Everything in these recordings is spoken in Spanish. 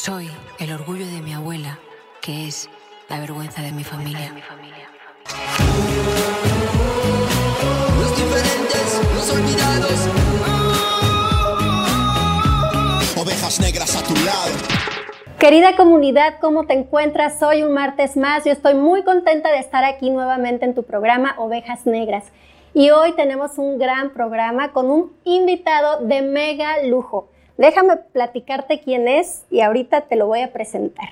Soy el orgullo de mi abuela, que es la vergüenza de mi familia. Los diferentes, los olvidados. Ovejas negras a tu lado. Querida comunidad, ¿cómo te encuentras? Hoy un martes más. Yo estoy muy contenta de estar aquí nuevamente en tu programa Ovejas Negras. Y hoy tenemos un gran programa con un invitado de mega lujo. Déjame platicarte quién es y ahorita te lo voy a presentar.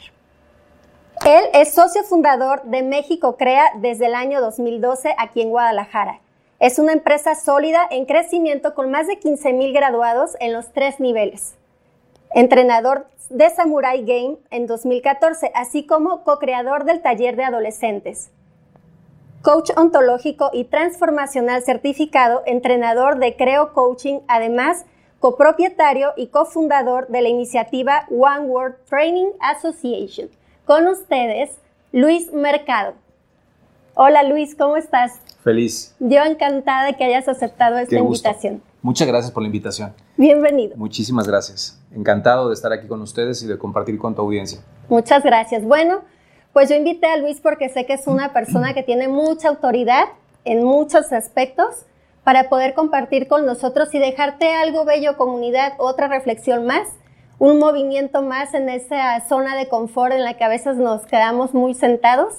Él es socio fundador de México Crea desde el año 2012 aquí en Guadalajara. Es una empresa sólida en crecimiento con más de 15 mil graduados en los tres niveles. Entrenador de Samurai Game en 2014, así como co-creador del taller de adolescentes. Coach ontológico y transformacional certificado, entrenador de Creo Coaching, además copropietario y cofundador de la iniciativa One World Training Association. Con ustedes, Luis Mercado. Hola Luis, ¿cómo estás? Feliz. Yo encantada de que hayas aceptado esta Qué gusto. invitación. Muchas gracias por la invitación. Bienvenido. Muchísimas gracias. Encantado de estar aquí con ustedes y de compartir con tu audiencia. Muchas gracias. Bueno, pues yo invité a Luis porque sé que es una persona que tiene mucha autoridad en muchos aspectos para poder compartir con nosotros y dejarte algo bello comunidad, otra reflexión más, un movimiento más en esa zona de confort en la que a veces nos quedamos muy sentados.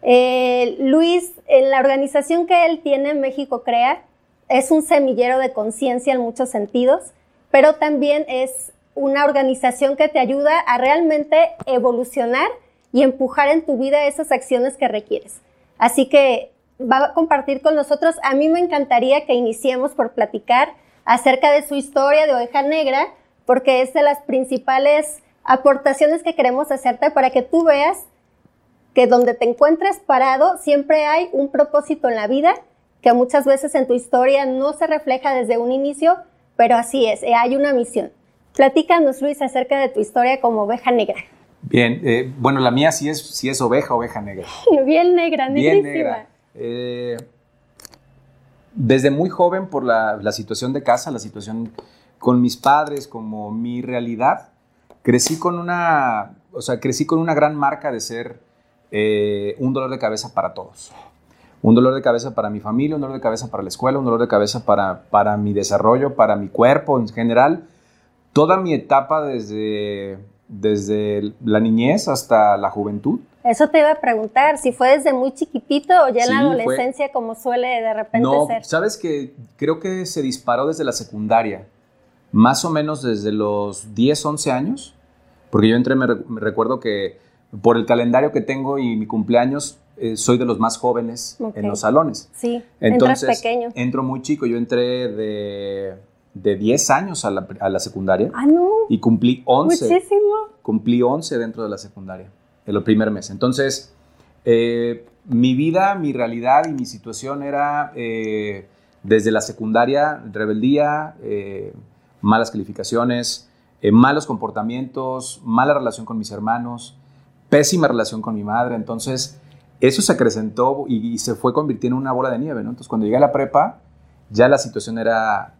Eh, Luis, en la organización que él tiene, México Crea, es un semillero de conciencia en muchos sentidos, pero también es una organización que te ayuda a realmente evolucionar y empujar en tu vida esas acciones que requieres. Así que va a compartir con nosotros. A mí me encantaría que iniciemos por platicar acerca de su historia de oveja negra, porque es de las principales aportaciones que queremos hacerte para que tú veas que donde te encuentres parado siempre hay un propósito en la vida que muchas veces en tu historia no se refleja desde un inicio, pero así es, eh, hay una misión. Platícanos, Luis, acerca de tu historia como oveja negra. Bien, eh, bueno, la mía sí es, sí es oveja, oveja negra. Bien negra, Bien negrísima. negra. Eh, desde muy joven, por la, la situación de casa, la situación con mis padres, como mi realidad, crecí con una, o sea, crecí con una gran marca de ser eh, un dolor de cabeza para todos. Un dolor de cabeza para mi familia, un dolor de cabeza para la escuela, un dolor de cabeza para, para mi desarrollo, para mi cuerpo en general. Toda mi etapa desde, desde la niñez hasta la juventud. Eso te iba a preguntar, si fue desde muy chiquitito o ya en la fue- adolescencia como suele de repente No, ser. sabes que creo que se disparó desde la secundaria, más o menos desde los 10, 11 años, porque yo entré, me, re- me recuerdo que por el calendario que tengo y mi cumpleaños, eh, soy de los más jóvenes Ok. en los salones. Sí, Entonces, entras pequeño. entro muy chico, yo entré de, de 10 años a la, a la secundaria Ah, no, y cumplí 11 muchísimo. cumplí 11 dentro de la secundaria, el primer mes. Entonces, eh, mi vida, mi realidad y mi situación era eh, desde la secundaria, rebeldía, eh, malas calificaciones, malos comportamientos, mala relación con mis hermanos, pésima relación con mi madre. Entonces, eso se acrecentó y, y se fue convirtiendo en una bola de nieve. ¿no? Entonces, cuando llegué a la prepa, ya la situación era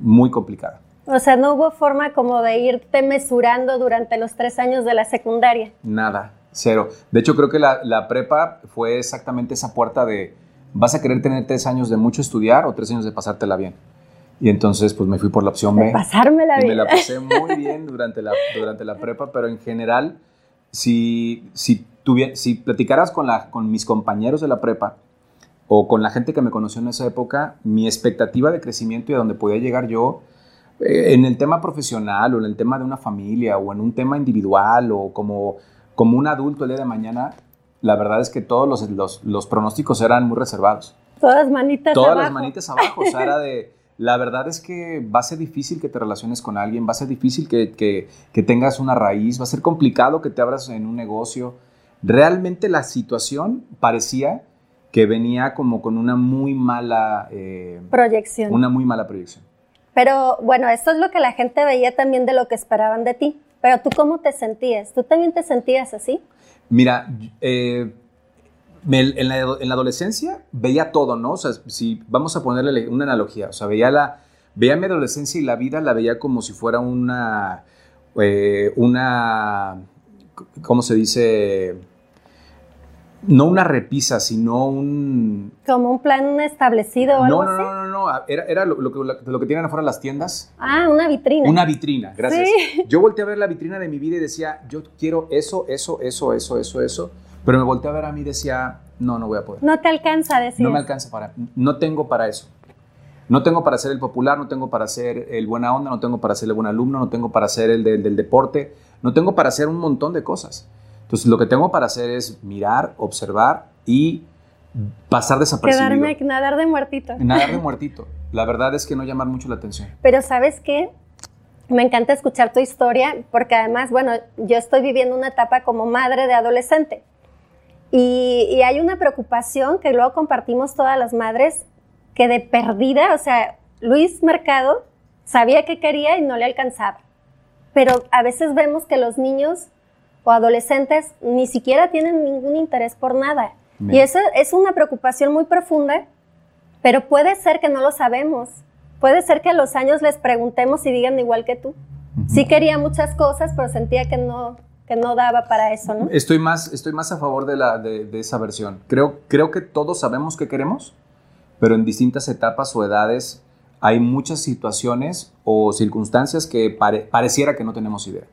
muy complicada. O sea, no hubo forma como de irte mesurando durante los tres años de la secundaria. Nada, cero. De hecho, creo que la, la prepa fue exactamente esa puerta de vas a querer tener tres años de mucho estudiar o tres años de pasártela bien. Y entonces, pues me fui por la opción De B. pasármela Y me la pasé muy bien durante la, durante la prepa, pero en general, si, si, tuvie- si platicaras con, la, con mis compañeros de la prepa o con la gente que me conoció en esa época, mi expectativa de crecimiento y a donde podía llegar yo, en el tema profesional o en el tema de una familia o en un tema individual o como, como un adulto el día de mañana, la verdad es que todos los, los, los pronósticos eran muy reservados. Todas manitas Todas abajo. las manitas abajo. O sea, era de. La verdad es que va a ser difícil que te relaciones con alguien, va a ser difícil que, que- que tengas una raíz, va a ser complicado que te abras en un negocio. Realmente la situación parecía que venía como con una muy mala, eh, Proyección. una muy mala proyección. Pero bueno, esto es lo que la gente veía también de lo que esperaban de ti. Pero tú cómo te sentías? ¿Tú también te sentías así? Mira, eh, me- en, la, en la adolescencia veía todo, ¿no? O sea, si vamos a ponerle una analogía, o sea, veía, la, veía mi adolescencia y la vida la veía como si fuera una, eh, una, ¿cómo se dice? No una repisa, sino un... Como un plan establecido o No, algo no, así. no, no, no, era, era lo, lo que, lo que tienen afuera las tiendas. Ah, una vitrina. Una vitrina, gracias. Sí. Yo volteé a ver la vitrina de mi vida y decía, yo quiero eso, eso, eso, eso, eso, eso. Pero me volteé a ver a mí y decía, no, no voy a poder. No te alcanza a decir. No me alcanza para, no tengo para eso. No tengo para ser el popular, no tengo para ser el buena onda, no tengo para ser el buen alumno, no tengo para ser el del- del deporte, no tengo para hacer un montón de cosas. Entonces, lo que tengo para hacer es mirar, observar y pasar desapercibido. Quedarme, nadar de muertito. Nadar de muertito. La verdad es que no llamar mucho la atención. Pero ¿sabes qué? Me encanta escuchar tu historia porque además, bueno, yo estoy viviendo una etapa como madre de adolescente. Y, y hay una preocupación que luego compartimos todas las madres, que de perdida, o sea, Luis Mercado sabía que quería y no le alcanzaba. Pero a veces vemos que los niños o adolescentes ni siquiera tienen ningún interés por nada. Bien. Y eso es una preocupación muy profunda, pero puede ser que no lo sabemos. Puede ser que a los años les preguntemos y digan igual que tú. Sí quería muchas cosas, pero sentía que no, que no daba para eso, ¿no? Estoy más, estoy más a favor de, la, de, de esa versión. Creo, creo que todos sabemos qué queremos, pero en distintas etapas o edades hay muchas situaciones o circunstancias que pare- pareciera que no tenemos idea.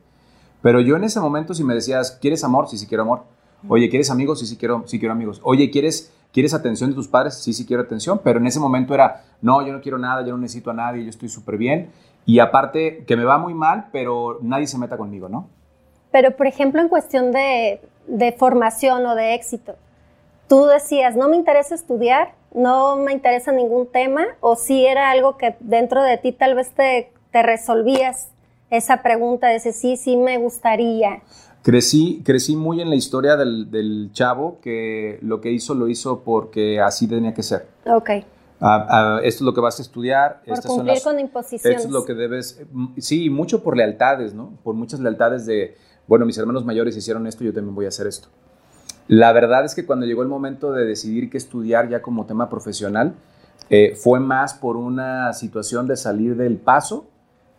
Pero yo en ese momento, si me decías, ¿quieres amor? Sí, sí quiero amor. Oye, ¿quieres amigos? Sí, sí quiero, sí quiero amigos. Oye, ¿quieres, ¿quieres atención de tus padres? Sí, sí quiero atención. Pero en ese momento era, no, yo no quiero nada, yo no necesito a nadie, yo estoy súper bien. Y aparte, que me va muy mal, pero nadie se meta conmigo, ¿no? Pero, por ejemplo, en cuestión de, de formación o de éxito, tú decías, no me interesa estudiar, no me interesa ningún tema, o si era algo que dentro de ti tal vez te, te resolvías esa pregunta de ese sí, sí me gustaría. Crecí, crecí muy en la historia del, del chavo que lo que hizo lo hizo porque así tenía que ser. Ok, Ah, ah, esto es lo que vas a estudiar. por estas son cumplir las- con imposiciones. Esto es lo que debes. mm, Sí, mucho por lealtades, ¿no? Por muchas lealtades de, bueno, mis hermanos mayores hicieron esto, yo también voy a hacer esto. La verdad es que cuando llegó el momento de decidir qué estudiar ya como tema profesional, eh, fue más por una situación de salir del paso,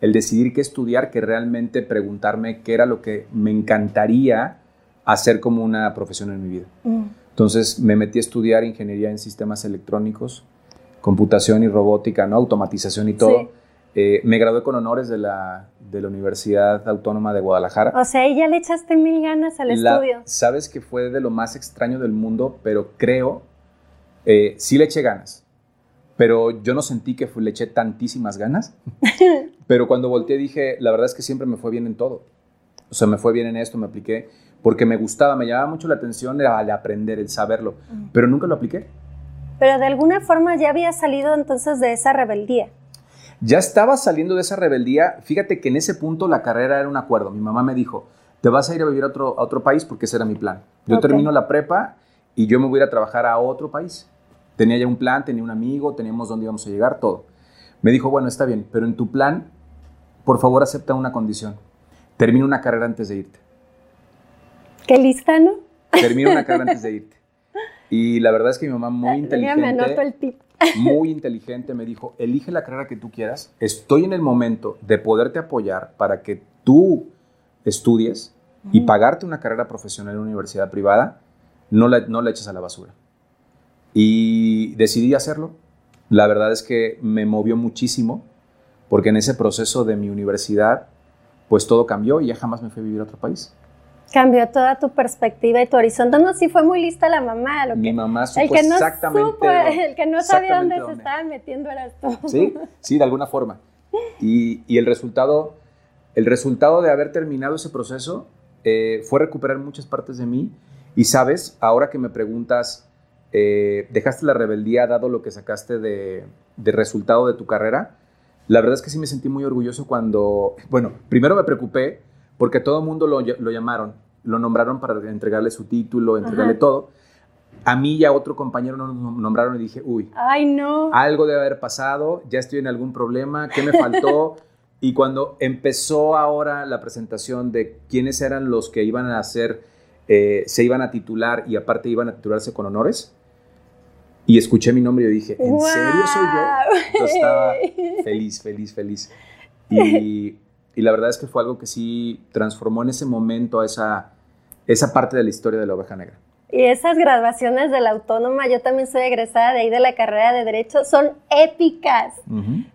el decidir qué estudiar, que realmente preguntarme qué era lo que me encantaría hacer como una profesión en mi vida. Mm. Entonces me metí a estudiar ingeniería en sistemas electrónicos, computación y robótica, ¿no? automatización y todo. Sí. Eh, me gradué con honores de la, de la Universidad Autónoma de Guadalajara. O sea, ya le echaste mil ganas al La- estudio. Sabes que fue de lo más extraño del mundo, pero creo, eh, sí le eché ganas, pero yo no sentí que le eché tantísimas ganas. pero cuando volteé dije, la verdad es que siempre me fue bien en todo. O sea, me fue bien en esto, me apliqué, porque me gustaba, me llamaba mucho la atención el, aprender, el saberlo, pero nunca lo apliqué. Pero de alguna forma ya había salido entonces de esa rebeldía. Ya estaba saliendo de esa rebeldía. Fíjate que en ese punto la carrera era un acuerdo. Mi mamá me dijo, te vas a ir a vivir a otro, a otro país porque ese era mi plan. Yo termino la prepa y yo me voy a ir a trabajar a otro país. Tenía ya un plan, tenía un amigo, teníamos dónde íbamos a llegar, todo. Me dijo, bueno, está bien, pero en tu plan, por favor, acepta una condición. Termina una carrera antes de irte. Qué lista, ¿no? Termina una carrera antes de irte. Y la verdad es que mi mamá muy Déjame anoto inteligente el tip. muy inteligente, me dijo, elige la carrera que tú quieras, estoy en el momento de poderte apoyar para que tú estudies y pagarte una carrera profesional en una universidad privada, no la, no la eches a la basura. Y decidí hacerlo. La verdad es que me movió muchísimo, porque en ese proceso de mi universidad, pues todo cambió y ya jamás me fui a vivir a otro país. Cambió toda tu perspectiva y tu horizonte. No, sí fue muy lista la mamá. Lo Mi que, mamá supo el que no exactamente... supo, el que no sabía dónde exactamente se dónde. estaba metiendo eras tú. Sí, sí, de alguna forma. Y, y el, resultado, el resultado de haber terminado ese proceso eh, fue recuperar muchas partes de mí. Y sabes, ahora que me preguntas, eh, ¿dejaste la rebeldía dado lo que sacaste de, de resultado de tu carrera? La verdad es que sí me sentí muy orgulloso cuando, bueno, primero me preocupé porque todo el mundo lo, ll- lo llamaron, lo nombraron para entregarle su título, entregarle Ajá. todo. A mí y a otro compañero nos nombraron y dije, uy, Ay, no. algo debe haber pasado, ya estoy en algún problema, ¿qué me faltó? y cuando empezó ahora la presentación de quiénes eran los que iban a hacer, eh, se iban a titular y aparte iban a titularse con honores, y escuché mi nombre y yo dije, ¿en serio soy yo? Yo estaba feliz, feliz, feliz. Y, y la verdad es que fue algo que sí transformó en ese momento a esa, esa parte de la historia de la oveja negra. Y esas graduaciones de la autónoma, yo también soy egresada de ahí de la carrera de Derecho, son épicas.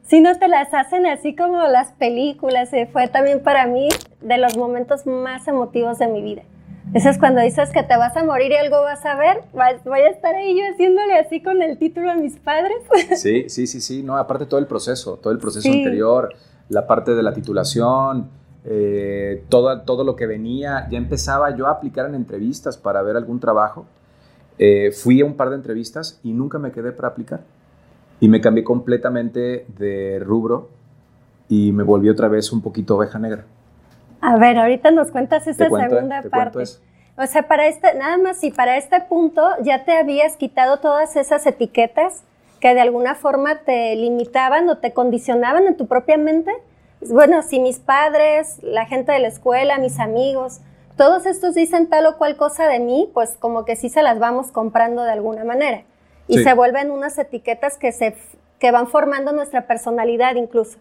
Si no te las hacen así como las películas, eh, fue también para mí de los momentos más emotivos de mi vida. Eso es cuando dices que te vas a morir y algo vas a ver, voy a estar ahí yo haciéndole así con el título a mis padres. Sí, sí, sí, sí, no, aparte todo el proceso, todo el proceso anterior, la parte de la titulación, eh, todo, todo lo que venía, ya empezaba yo a aplicar en entrevistas para ver algún trabajo. Eh, fui a un par de entrevistas y nunca me quedé para aplicar. Y me cambié completamente de rubro y me volví otra vez un poquito oveja negra. A ver, ahorita nos cuentas esa segunda parte. O sea, para este, nada más, si para este punto ya te habías quitado todas esas etiquetas que de alguna forma te limitaban o te condicionaban en tu propia mente, bueno, si mis padres, la gente de la escuela, mis amigos, todos estos dicen tal o cual cosa de mí, pues como que sí se las vamos comprando de alguna manera. Y se vuelven unas etiquetas que, se, que van formando nuestra personalidad incluso.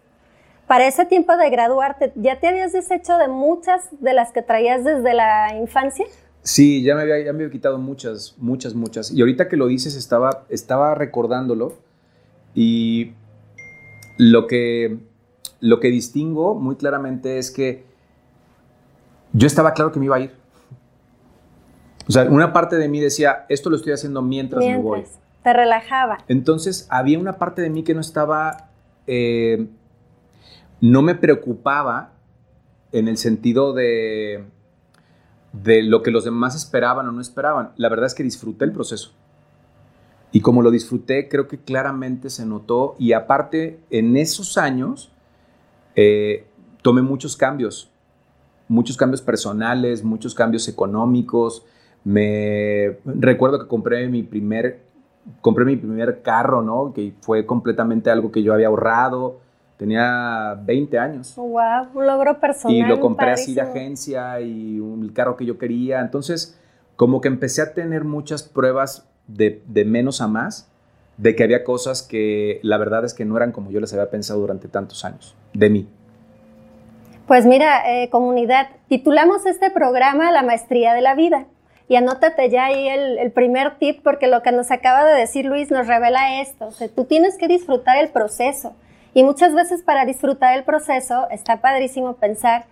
Para ese tiempo de graduarte, ¿ya te habías deshecho de muchas de las que traías desde la infancia? Sí, ya me había, ya me había quitado muchas, muchas, muchas. Y ahorita que lo dices, estaba, estaba recordándolo y lo que lo que distingo muy claramente es que yo estaba claro que me iba a ir. O sea, una parte de mí decía, esto lo estoy haciendo mientras, me voy. Te relajaba. Entonces, había una parte de mí que no estaba, eh, no me preocupaba en el sentido de, de lo que los demás esperaban o no esperaban. La verdad es que disfruté el proceso. Y como lo disfruté, creo que claramente se notó. Y aparte, en esos años, eh, tomé muchos cambios, muchos cambios personales, muchos cambios económicos. Me recuerdo que compré mi primer, compré mi primer carro, ¿no? Que fue completamente algo que yo había ahorrado. Tenía 20 años. wow, un logro personal. Y lo compré así de agencia y un carro que yo quería. Entonces, como que empecé a tener muchas pruebas de, de menos a más de que había cosas que la verdad es que no eran como yo les había pensado durante tantos años, de mí. Pues mira, eh, comunidad, titulamos este programa La Maestría de la Vida. Y anótate ya ahí el, primer tip, porque lo que nos acaba de decir Luis nos revela esto. O sea, tú tienes que disfrutar el proceso. Y muchas veces para disfrutar el proceso está padrísimo pensar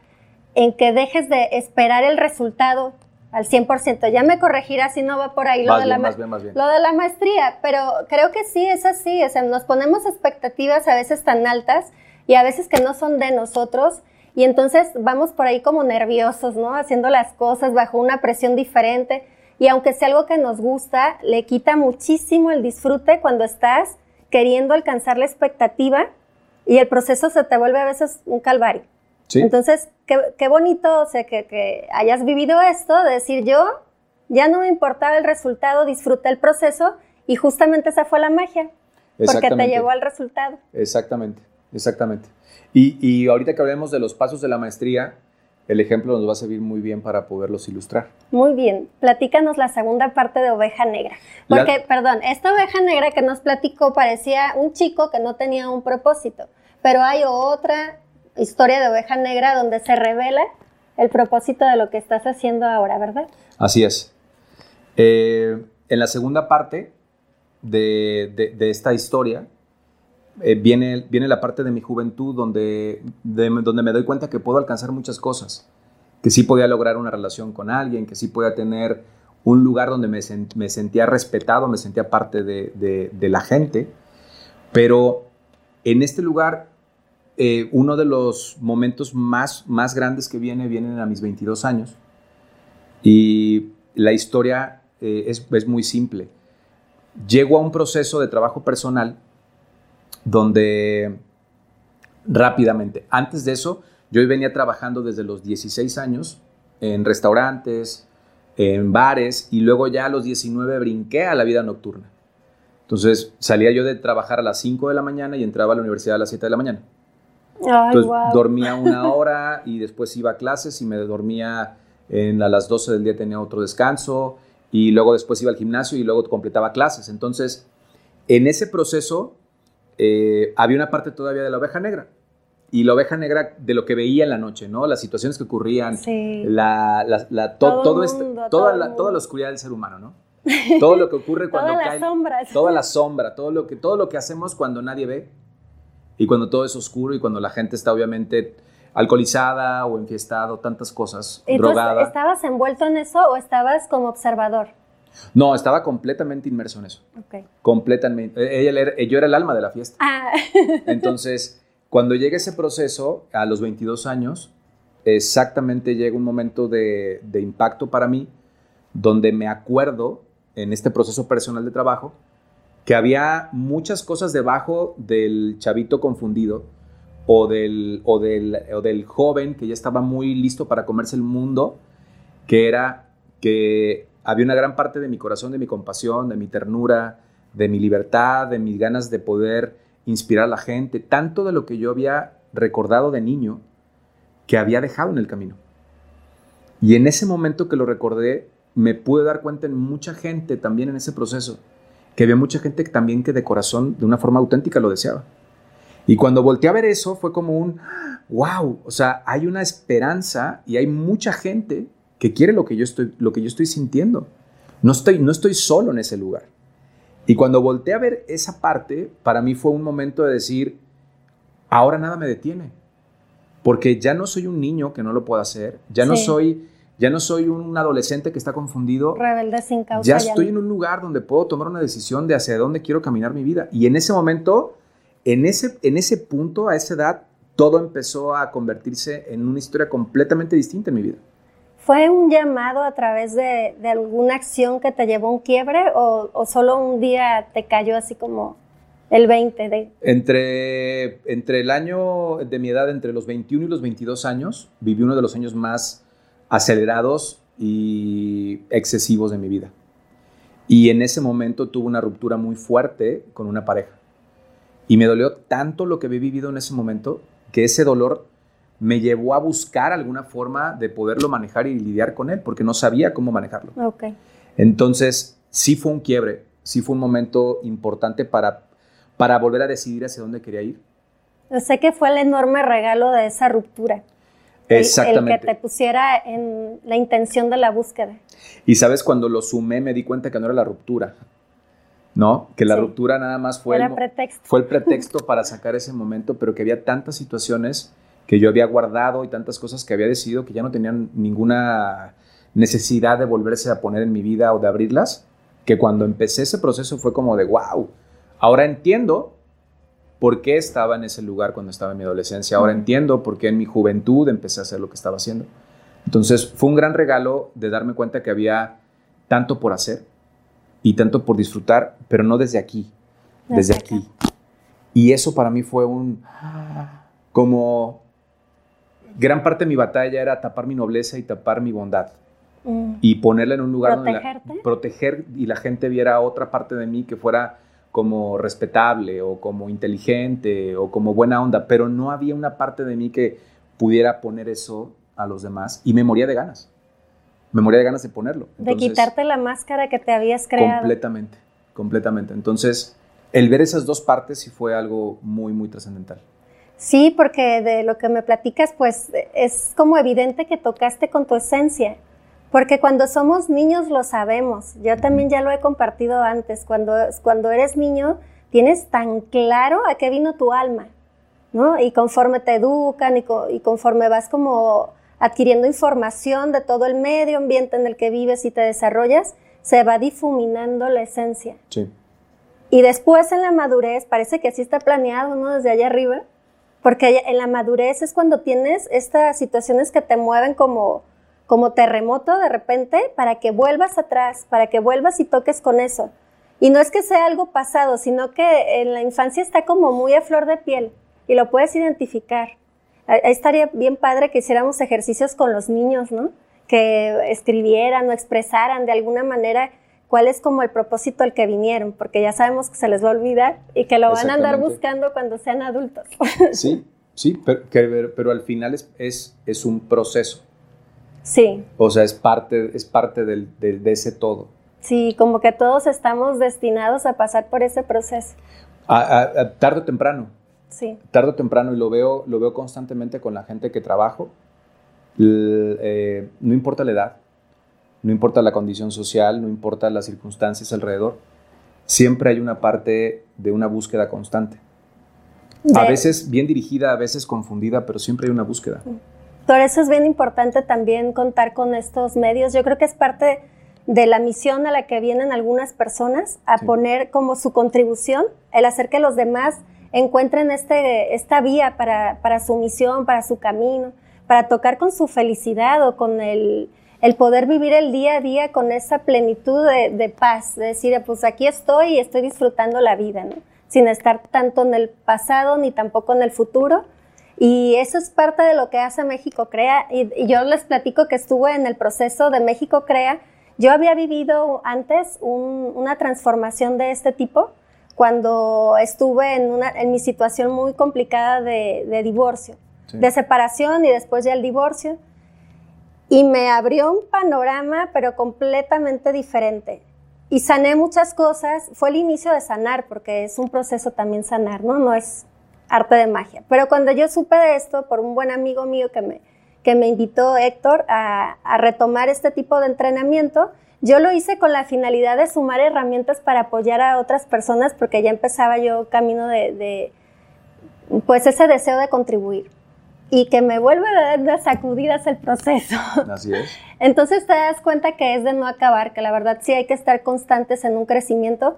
en que dejes de esperar el resultado al 100%. Ya me corregirás si no va por ahí lo, de, la lo de la maestría, pero creo que sí, es así. O sea, nos ponemos expectativas a veces tan altas y a veces que no son de nosotros. Y entonces vamos por ahí como nerviosos, ¿no? Haciendo las cosas bajo una presión diferente. Y aunque sea algo que nos gusta, le quita muchísimo el disfrute cuando estás queriendo alcanzar la expectativa y el proceso se te vuelve a veces un calvario. Entonces, qué, bonito o sea, que, hayas vivido esto, de decir yo, ya no me importaba el resultado, disfruté el proceso y justamente esa fue la magia, porque te llevó al resultado. Exactamente, exactamente. Y, y ahorita que hablemos de los pasos de la maestría, el ejemplo nos va a servir muy bien para poderlos ilustrar. Muy bien, platícanos la segunda parte de Oveja Negra. Porque, perdón, esta oveja negra que nos platicó parecía un chico que no tenía un propósito, pero hay otra historia de oveja negra donde se revela el propósito de lo que estás haciendo ahora, ¿verdad? Así es. Eh, en la segunda parte de, esta historia eh, viene, viene la parte de mi juventud donde, donde me doy cuenta que puedo alcanzar muchas cosas, que sí podía lograr una relación con alguien, que sí podía tener un lugar donde me, me sentía respetado, me sentía parte de, de la gente, pero en este lugar eh, uno de los momentos más, más grandes que viene, vienen a mis 22 años. Y la historia eh, es, es, muy simple. Llego a un proceso de trabajo personal donde rápidamente, antes de eso, yo venía trabajando desde los 16 años en restaurantes, en bares, y luego ya a los 19 brinqué a la vida nocturna. Entonces salía yo de trabajar a las 5 de la mañana y entraba a la universidad a las 7 de la mañana. Entonces dormía una hora y después iba a clases y me dormía en, a las 12 del día tenía otro descanso y luego después iba al gimnasio y luego completaba clases. Entonces, en ese proceso eh, había una parte todavía de la oveja negra y la oveja negra de lo que veía en la noche, ¿no? Las situaciones que ocurrían, Sí. la, la- la- to- Todo todo este- toda, todo la, toda la oscuridad del ser humano, ¿no? Todo lo que ocurre cuando Todas cae. las sombras. Toda la sombra, todo lo, que, todo lo que hacemos cuando nadie ve y cuando todo es oscuro y cuando la gente está obviamente alcoholizada o enfiestada, o tantas cosas, Entonces, drogada. ¿estabas envuelto en eso o estabas como observador? No, estaba completamente inmerso en eso. Ok. Completamente. Eh, Ella, era- yo era el alma de la fiesta. Ah, Entonces, cuando llega ese proceso, a los 22 años, exactamente llega un momento de, de impacto para mí, donde me acuerdo en este proceso personal de trabajo que había muchas cosas debajo del chavito confundido o del, o del, o del joven que ya estaba muy listo para comerse el mundo, que era que había una gran parte de mi corazón, de mi compasión, de mi ternura, de mi libertad, de mis ganas de poder inspirar a la gente, tanto de lo que yo había recordado de niño que había dejado en el camino. Y en ese momento que lo recordé, me pude dar cuenta en mucha gente también en ese proceso, que había mucha gente también que de corazón, de una forma auténtica, lo deseaba. Y cuando volteé a ver eso, fue como un, wow, o sea, hay una esperanza y hay mucha gente que quiere lo que yo estoy, lo que yo estoy sintiendo. No estoy, no estoy solo en ese lugar. Y cuando volteé a ver esa parte, para mí fue un momento de decir, ahora nada me detiene. Porque ya no soy un niño que no lo pueda hacer, ya no soy ya no soy un adolescente que está confundido, rebelde sin causa. ya no. estoy en un lugar donde puedo tomar una decisión de hacia dónde quiero caminar mi vida. Y en ese momento, en ese, en ese punto, a esa edad, todo empezó a convertirse en una historia completamente distinta en mi vida. ¿Fue un llamado a través de, de alguna acción que te llevó a un quiebre o, o solo un día te cayó así como el 20? De, Entre, entre el año de mi edad, entre los 21 y los 22 años, viví uno de los años más acelerados y excesivos de mi vida. Y en ese momento tuve una ruptura muy fuerte con una pareja. Y me dolió tanto lo que había vivido en ese momento que ese dolor me llevó a buscar alguna forma de poderlo manejar y lidiar con él, porque no sabía cómo manejarlo. ok. Entonces, sí fue un quiebre, sí fue un momento importante para, para volver a decidir hacia dónde quería ir. Yo sé que fue el enorme regalo de esa ruptura. El- El, Exactamente. que te pusiera en la intención de la búsqueda. Y sabes, cuando lo sumé me di cuenta que no era la ruptura, ¿no? Que la Sí. ruptura nada más fue, Era el, mo- pretexto. fue el pretexto para sacar ese momento, pero que había tantas situaciones que yo había guardado y tantas cosas que había decidido que ya no tenían ninguna necesidad de volverse a poner en mi vida o de abrirlas, que cuando empecé ese proceso fue como de, wow, ahora entiendo por qué estaba en ese lugar cuando estaba en mi adolescencia, ahora entiendo por qué en mi juventud empecé a hacer lo que estaba haciendo. Entonces fue un gran regalo de darme cuenta que había tanto por hacer y tanto por disfrutar, pero no desde aquí, desde aquí. Y eso para mí fue un, como, gran parte de mi batalla era tapar mi nobleza y tapar mi bondad Mm. y ponerla en un lugar donde la- ¿Protegerte? proteger y la gente viera otra parte de mí que fuera como respetable o como inteligente o como buena onda, pero no había una parte de mí que pudiera poner eso a los demás y me moría de ganas. Me moría de ganas de ponerlo. de quitarte la máscara que te habías creado. Completamente, completamente. Entonces, el ver esas dos partes sí fue algo muy, muy trascendental. Sí, porque de lo que me platicas, pues es como evidente que tocaste con tu esencia. Porque cuando somos niños lo sabemos. Yo también ya lo he compartido antes. Cuando, cuando eres niño, tienes tan claro a qué vino tu alma, ¿no? Y conforme te educan y, co- y conforme vas como adquiriendo información de todo el medio ambiente en el que vives y te desarrollas, se va difuminando la esencia. Sí. Y después en la madurez, parece que así está planeado, ¿no? Desde allá arriba. Porque en la madurez es cuando tienes estas situaciones que te mueven como, como terremoto de repente para que vuelvas atrás, para que vuelvas y toques con eso. Y no es que sea algo pasado, sino que en la infancia está como muy a flor de piel y lo puedes identificar. Ahí estaría bien padre que hiciéramos ejercicios con los niños, ¿no? Que escribieran o expresaran de alguna manera cuál es como el propósito al que vinieron, porque ya sabemos que se les va a olvidar y que lo van a andar buscando cuando sean adultos. Sí, sí, pero, que- pero al final es, es, es un proceso. Sí, O sea, es parte, es parte del- del- de ese todo. sí, como que todos estamos destinados a pasar por ese proceso. A- a- a- tarde o temprano. Sí. Tarde o temprano, y lo veo, lo veo constantemente con la gente que trabajo, l- eh, no importa la edad, no importa la condición social, no importa las circunstancias alrededor, siempre hay una parte de una búsqueda constante. A veces bien dirigida, a veces confundida, pero siempre hay una búsqueda. Por eso es bien importante también contar con estos medios. Yo creo que es parte de la misión a la que vienen algunas personas a Sí. poner como su contribución, el hacer que los demás encuentren este, esta vía para, para su misión, para su camino, para tocar con su felicidad o con el, el poder vivir el día a día con esa plenitud de, de paz, de decir, pues aquí estoy y estoy disfrutando la vida, ¿no? sin estar tanto en el pasado ni tampoco en el futuro. Y eso es parte de lo que hace México Crea. Y, y yo les platico que estuve en el proceso de México Crea. Yo había vivido antes un- una transformación de este tipo cuando estuve en, una, en mi situación muy complicada de, de divorcio, Sí. de separación y después ya el divorcio. Y me abrió un panorama, pero completamente diferente. Y sané muchas cosas. Fue el inicio de sanar, porque es un proceso también sanar, ¿no? No es arte de magia. Pero cuando yo supe de esto, por un buen amigo mío que me, que me invitó, Héctor, a, a retomar este tipo de entrenamiento, yo lo hice con la finalidad de sumar herramientas para apoyar a otras personas, porque ya empezaba yo camino de, de pues ese deseo de contribuir. Y que me vuelve a dar unas sacudidas el proceso. Así es. Entonces te das cuenta que es de no acabar, que la verdad sí hay que estar constantes en un crecimiento,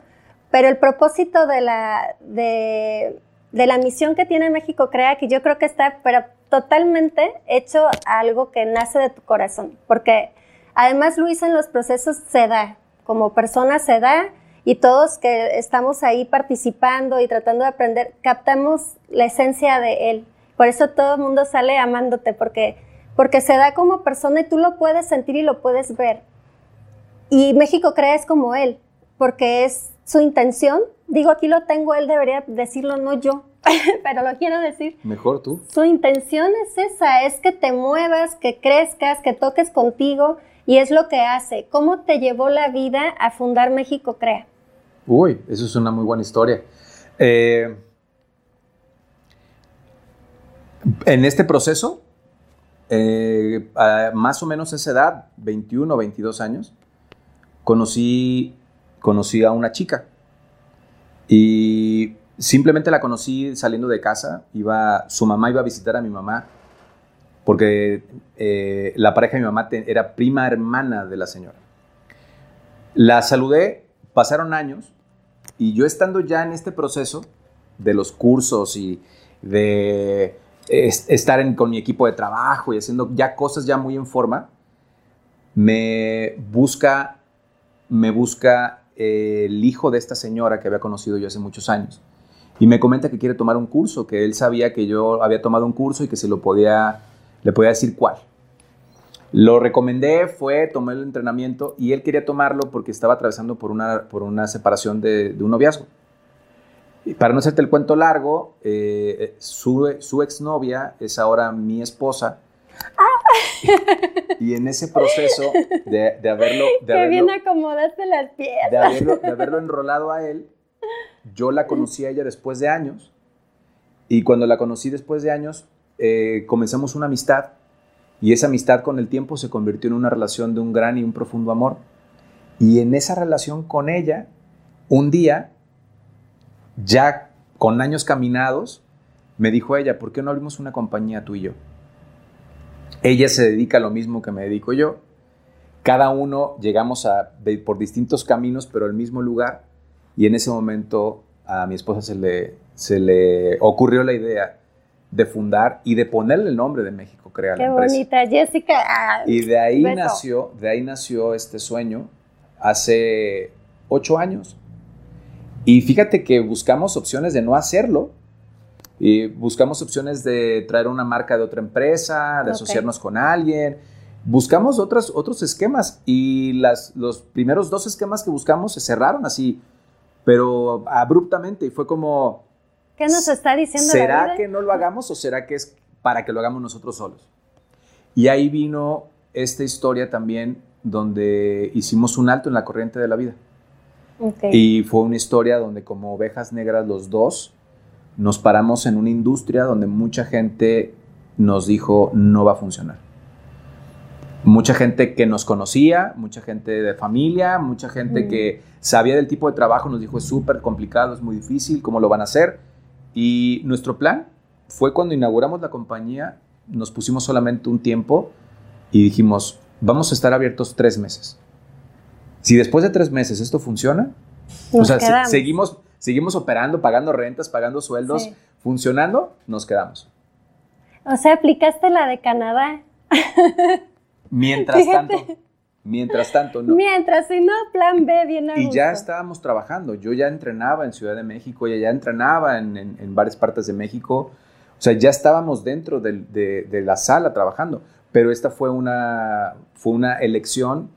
pero el propósito de la, de, de la misión que tiene México Crea, que yo creo que está pero totalmente hecho a algo que nace de tu corazón, porque además Luis en los procesos se da, como persona se da, y todos que estamos ahí participando y tratando de aprender, captamos la esencia de él. Por eso todo el mundo sale amándote, porque, porque se da como persona y tú lo puedes sentir y lo puedes ver. Y México Crea es como él, porque es su intención. Digo, aquí lo tengo, él debería decirlo, no yo, pero lo quiero decir. Mejor tú. Su intención es esa, es que te muevas, que crezcas, que toques contigo y es lo que hace. ¿Cómo te llevó la vida a fundar México Crea? Uy, eso es una muy buena historia. Eh, en este proceso, eh, a más o menos esa edad, 21 o 22 años, conocí, conocí a una chica. Y simplemente la conocí saliendo de casa. Iba, su mamá iba a visitar a mi mamá porque eh, la pareja de mi mamá era prima hermana de la señora. La saludé, pasaron años y yo estando ya en este proceso de los cursos y de es- estar en- con mi equipo de trabajo y haciendo ya cosas ya muy en forma, me busca, me busca eh, el hijo de esta señora que había conocido yo hace muchos años y me comenta que quiere tomar un curso, que él sabía que yo había tomado un curso y que se lo podía, le podía decir cuál. Lo recomendé, fue, tomé el entrenamiento y él quería tomarlo porque estaba atravesando por una, por una separación de, de un noviazgo. Y para no hacerte el cuento largo, eh, su, su exnovia es ahora mi esposa. Y en ese proceso de, de haberlo, de haberlo, bien acomodaste las piezas. de haberlo, de haberlo enrolado a él, yo la conocí a ella después de años. Y cuando la conocí después de años, eh, comenzamos una amistad. Y esa amistad con el tiempo se convirtió en una relación de un gran y un profundo amor. Y en esa relación con ella, un día, ya con años caminados, me dijo ella, ¿por qué no abrimos una compañía tú y yo? Ella se dedica a lo mismo que me dedico yo. Cada uno llegamos a, de- por distintos caminos, pero al mismo lugar. Y en ese momento a mi esposa se le, se le ocurrió la idea de fundar y de ponerle el nombre de México Crea a la Qué empresa. bonita, Jessica. Ah, Y de ahí Beso. nació, de ahí nació este sueño hace ocho años. Y fíjate que buscamos opciones de no hacerlo. Y buscamos opciones de traer una marca de otra empresa, de asociarnos con alguien. Buscamos otros, otros esquemas y las, los primeros dos esquemas que buscamos se cerraron así, pero abruptamente. Y fue como, ¿Qué nos está diciendo la ¿Será vida? que no lo hagamos o será que es para que lo hagamos nosotros solos? Y ahí vino esta historia también donde hicimos un alto en la corriente de la vida. Y fue una historia donde como ovejas negras los dos nos paramos en una industria donde mucha gente nos dijo no va a funcionar. Mucha gente que nos conocía, mucha gente de familia, mucha gente Mm. que sabía del tipo de trabajo nos dijo es súper complicado, es muy difícil, ¿cómo lo van a hacer? Y nuestro plan fue cuando inauguramos la compañía, nos pusimos solamente un tiempo y dijimos, vamos a estar abiertos tres meses. Si después de tres meses esto funciona, o sea, se- seguimos, seguimos operando, pagando rentas, pagando sueldos, Sí. funcionando, nos quedamos. O sea, aplicaste la de Canadá. Mientras Fíjate. tanto, mientras tanto, no. Mientras, si no, plan B, bien a Y ya estábamos trabajando. Yo ya entrenaba en Ciudad de México, ya, ya entrenaba en, en- en varias partes de México. O sea, ya estábamos dentro de, de la sala trabajando. Pero esta fue una, fue una elección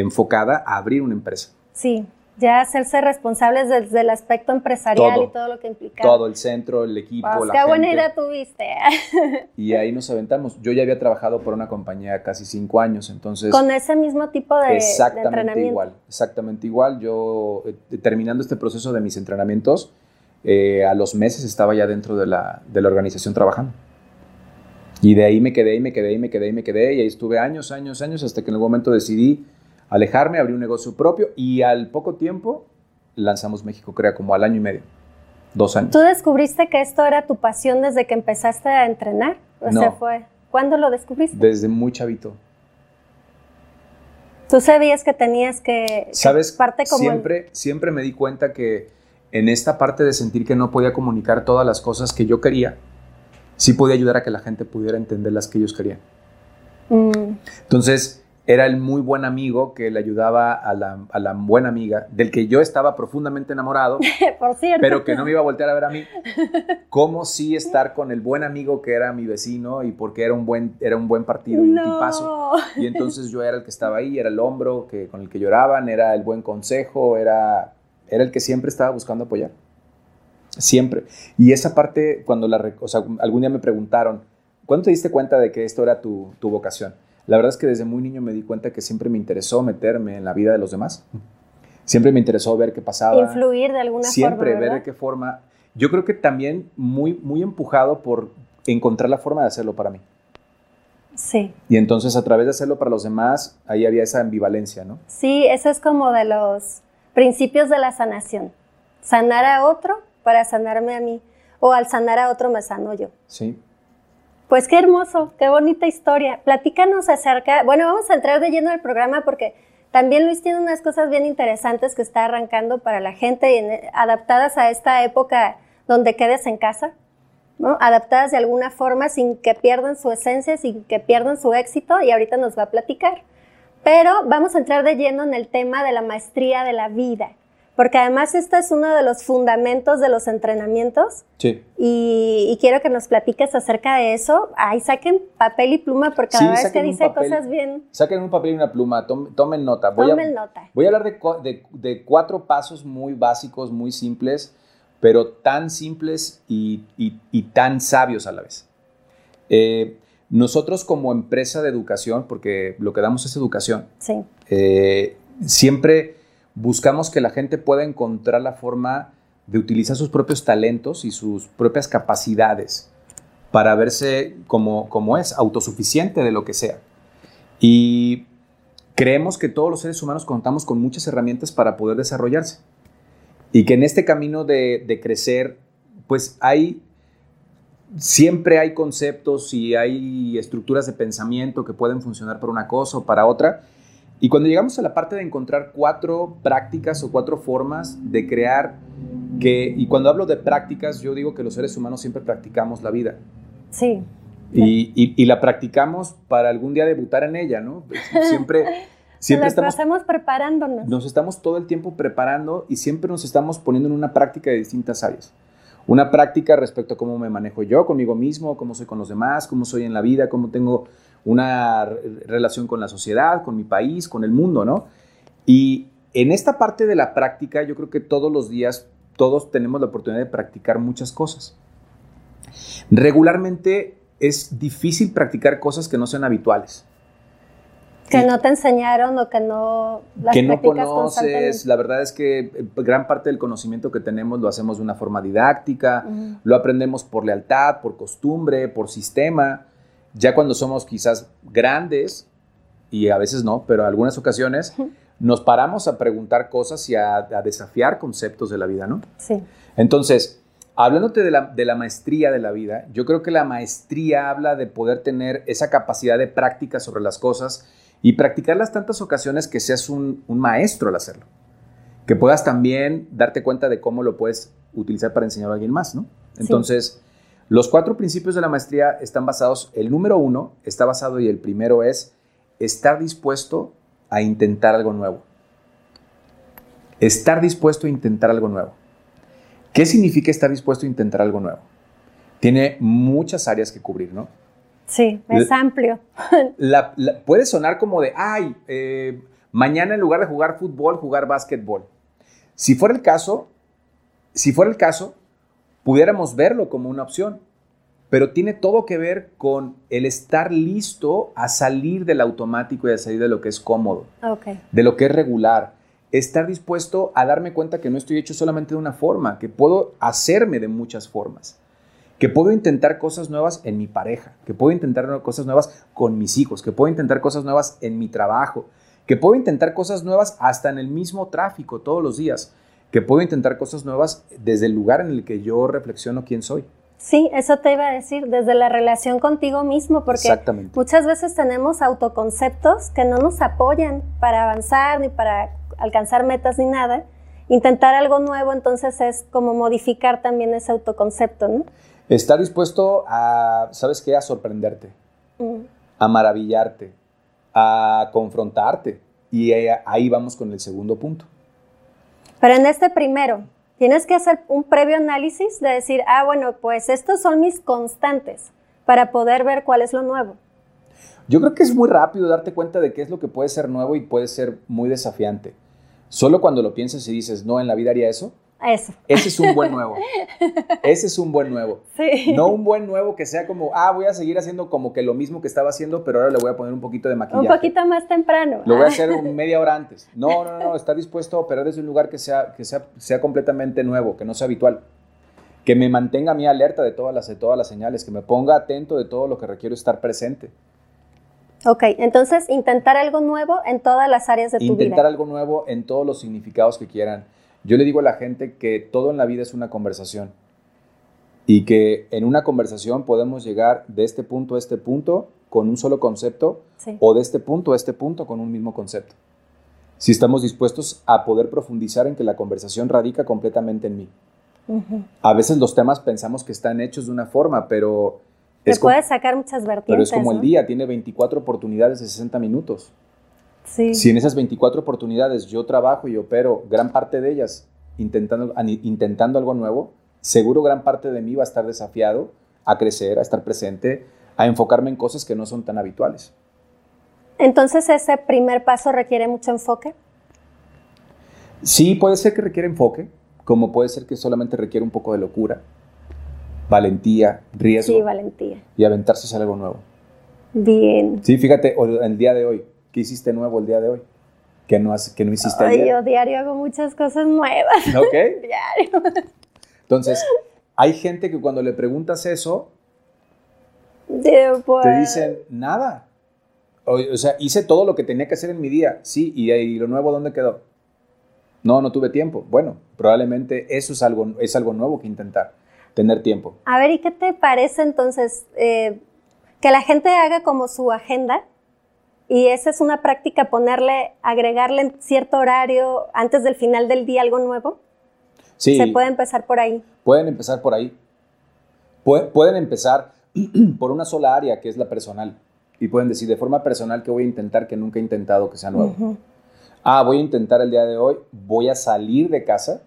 enfocada a abrir una empresa. Sí, ya hacerse responsables desde el aspecto empresarial Todo. y todo lo que implica. Todo el centro, el equipo, Pues, la qué buena gente. idea tuviste. Y ahí nos aventamos. Yo ya había trabajado por una compañía casi cinco años, entonces... Con ese mismo tipo de, de exactamente entrenamiento. igual, exactamente igual. Yo, eh, terminando este proceso de mis entrenamientos, eh, a los meses estaba ya dentro de la, de la organización trabajando. Y de ahí me quedé y me quedé y me quedé y me quedé y ahí estuve años, años, años, hasta que en algún momento decidí alejarme, abrí un negocio propio y al poco tiempo lanzamos México Crea como al año y medio, dos años. ¿Tú descubriste que esto era tu pasión desde que empezaste a entrenar? O No. sea, fue. ¿Cuándo lo descubriste? Desde muy chavito. Tú sabías que tenías que. que ¿Sabes? Parte como el- siempre, siempre me di cuenta que en esta parte de sentir que no podía comunicar todas las cosas que yo quería, sí podía ayudar a que la gente pudiera entender las que ellos querían. Mm, Entonces, era el muy buen amigo que le ayudaba a la, a la buena amiga, del que yo estaba profundamente enamorado, por cierto. pero que no me iba a voltear a ver a mí. ¿Cómo sí estar con el buen amigo que era mi vecino y porque era un buen, era un buen partido y un tipazo? no. Y entonces yo era el que estaba ahí, era el hombro que, con el que lloraban, era el buen consejo, era, era el que siempre estaba buscando apoyar. Siempre. Y esa parte, cuando la, o sea, algún día me preguntaron, ¿cuándo te diste cuenta de que esto era tu, tu vocación? La verdad es que desde muy niño me di cuenta que siempre me interesó meterme en la vida de los demás. Siempre me interesó ver qué pasaba. Influir de alguna siempre forma. ver ¿verdad? de qué forma. Yo creo que también muy, muy empujado por encontrar la forma de hacerlo para mí. Sí. Y entonces a través de hacerlo para los demás, ahí había esa ambivalencia, ¿no? Sí, eso es como de los principios de la sanación. Sanar a otro para sanarme a mí. O al sanar a otro me sano yo. Sí. Pues qué hermoso, qué bonita historia. Platícanos acerca, bueno, vamos a entrar de lleno al programa porque también Luis tiene unas cosas bien interesantes que está arrancando para la gente, en- adaptadas a esta época donde quedes en casa, ¿no? adaptadas de alguna forma sin que pierdan su esencia, sin que pierdan su éxito y ahorita nos va a platicar. Pero vamos a entrar de lleno en el tema de la maestría de la vida, porque además este es uno de los fundamentos de los entrenamientos Sí. y, y quiero que nos platiques acerca de eso. Ay, saquen papel y pluma porque Sí, verdad es que dice papel. cosas bien. Saquen un papel y una pluma, tom- tomen nota. Voy Tomen a, nota. Voy a hablar de, cua- de- de cuatro pasos muy básicos, muy simples, pero tan simples y, y- y tan sabios a la vez. Eh, nosotros como empresa de educación, porque lo que damos es educación, Sí, eh, siempre buscamos que la gente pueda encontrar la forma de utilizar sus propios talentos y sus propias capacidades para verse como, como es, autosuficiente de lo que sea. Y creemos que todos los seres humanos contamos con muchas herramientas para poder desarrollarse. Y que en este camino de, de crecer, pues hay, siempre hay conceptos y hay estructuras de pensamiento que pueden funcionar para una cosa o para otra. Y cuando llegamos a la parte de encontrar cuatro prácticas o cuatro formas de crear que, y cuando hablo de prácticas, yo digo que los seres humanos siempre practicamos la vida. sí. Y, y- y la practicamos para algún día debutar en ella, ¿no? Siempre, siempre Nos estamos, preparándonos. nos estamos todo el tiempo preparando y siempre nos estamos poniendo en una práctica de distintas áreas. Una práctica respecto a cómo me manejo yo conmigo mismo, cómo soy con los demás, cómo soy en la vida, cómo tengo una re- relación con la sociedad, con mi país, con el mundo, ¿no? Y en esta parte de la práctica, yo creo que todos los días, todos tenemos la oportunidad de practicar muchas cosas. Regularmente es difícil practicar cosas que no sean habituales. Que Y- no te enseñaron o que no las que no conoces. La verdad es que eh, gran parte del conocimiento que tenemos lo hacemos de una forma didáctica, lo aprendemos por lealtad, por costumbre, por sistema. Ya cuando somos quizás grandes, y a veces no, pero en algunas ocasiones, nos paramos a preguntar cosas y a, a desafiar conceptos de la vida, ¿no? Sí. Entonces, hablándote de la, de la maestría de la vida, yo creo que la maestría habla de poder tener esa capacidad de práctica sobre las cosas y practicarlas tantas ocasiones que seas un, un maestro al hacerlo. Que puedas también darte cuenta de cómo lo puedes utilizar para enseñar a alguien más, ¿no? Entonces, los cuatro principios de la maestría están basados, el número uno está basado y el primero es estar dispuesto a intentar algo nuevo. Estar dispuesto a intentar algo nuevo. ¿Qué significa estar dispuesto a intentar algo nuevo? Tiene muchas áreas que cubrir, ¿no? Sí, es amplio. La- la- puede sonar como de, ay, eh, mañana en lugar de jugar fútbol, jugar básquetbol. Si fuera el caso, si fuera el caso, pudiéramos verlo como una opción, pero tiene todo que ver con el estar listo a salir del automático y a salir de lo que es cómodo de lo que es regular, estar dispuesto a darme cuenta que no estoy hecho solamente de una forma, que puedo hacerme de muchas formas, que puedo intentar cosas nuevas en mi pareja, que puedo intentar cosas nuevas con mis hijos, que puedo intentar cosas nuevas en mi trabajo, que puedo intentar cosas nuevas hasta en el mismo tráfico todos los días, que puedo intentar cosas nuevas desde el lugar en el que yo reflexiono quién soy. Sí, eso te iba a decir, desde la relación contigo mismo, porque muchas veces tenemos autoconceptos que no nos apoyan para avanzar ni para alcanzar metas ni nada. Intentar algo nuevo entonces es como modificar también ese autoconcepto, ¿no? Estar dispuesto a, ¿sabes qué? A sorprenderte. Mm. a maravillarte, a confrontarte. Y ahí- ahí vamos con el segundo punto. Pero en este primero, tienes que hacer un previo análisis de decir, ah, bueno, pues estos son mis constantes para poder ver cuál es lo nuevo. Yo creo que es muy rápido darte cuenta de qué es lo que puede ser nuevo y puede ser muy desafiante. Solo cuando lo piensas y dices, no, en la vida haría eso, Eso. ese es un buen nuevo. Ese es un buen nuevo. Sí. No un buen nuevo que sea como, ah, voy a seguir haciendo como que lo mismo que estaba haciendo, pero ahora le voy a poner un poquito de maquillaje. Un poquito más temprano. Lo voy a Ah. hacer media hora antes. No, no, no, está dispuesto a operar desde un lugar que sea, que sea, sea completamente nuevo, que no sea habitual. Que me mantenga a mí alerta de todas, las, de todas las señales, que me ponga atento de todo lo que requiero estar presente. Ok, entonces intentar algo nuevo en todas las áreas de tu Intentar vida. algo nuevo en todos los significados que quieran. Yo le digo a la gente que todo en la vida es una conversación y que en una conversación podemos llegar de este punto a este punto con un solo concepto Sí. o de este punto a este punto con un mismo concepto. Si estamos dispuestos a poder profundizar en que la conversación radica completamente en mí. A veces los temas pensamos que están hechos de una forma, pero Te es, como, puedes sacar muchas vertientes. pero es como el día, tiene 24 oportunidades de 60 minutos. Sí. Si en esas 24 oportunidades yo trabajo y opero gran parte de ellas intentando, intentando algo nuevo, seguro gran parte de mí va a estar desafiado a crecer, a estar presente, a enfocarme en cosas que no son tan habituales. Entonces ese primer paso requiere mucho enfoque. Sí, puede ser que requiere enfoque, como puede ser que solamente requiere un poco de locura, valentía, riesgo Sí, valentía. y aventarse a algo nuevo. Bien. Sí, fíjate, el día de hoy, ¿qué hiciste nuevo el día de hoy? Que no, has- que no hiciste Ay, ayer. yo diario hago muchas cosas nuevas. ¿Ok? Diario. Entonces, hay gente que cuando le preguntas eso, pues, te dicen nada. O, o sea, hice todo lo que tenía que hacer en mi día. Sí, y, y lo nuevo, ¿dónde quedó? No, no tuve tiempo. Bueno, probablemente eso es algo, es algo nuevo que intentar, tener tiempo. A ver, ¿y qué te parece entonces eh, que la gente haga como su agenda? Y esa es una práctica, ponerle, agregarle en cierto horario antes del final del día algo nuevo. Sí, Se puede empezar por ahí. pueden empezar por ahí. Pue- pueden empezar por una sola área, que es la personal. Y pueden decir, de forma personal, que voy a intentar que nunca he intentado que sea nuevo? Ah, voy a intentar el día de hoy, voy a salir de casa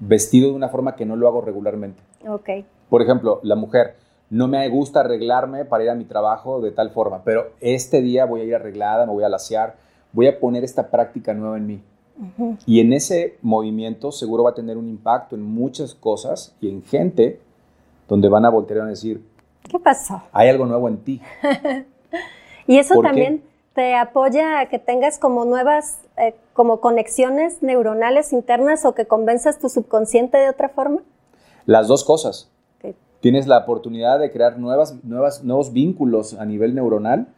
vestido de una forma que no lo hago regularmente. Ok. Por ejemplo, la mujer, no me gusta arreglarme para ir a mi trabajo de tal forma, pero este día voy a ir arreglada, me voy a lasear, voy a poner esta práctica nueva en mí. Y en ese movimiento seguro va a tener un impacto en muchas cosas y en gente donde van a voltear a decir, ¿Qué pasó? hay algo nuevo en ti. Y eso también te apoya a que tengas como nuevas, eh, como conexiones neuronales internas o que convenzas tu subconsciente de otra forma? Las dos cosas. Tienes la oportunidad de crear nuevas, nuevas, nuevos vínculos a nivel neuronal.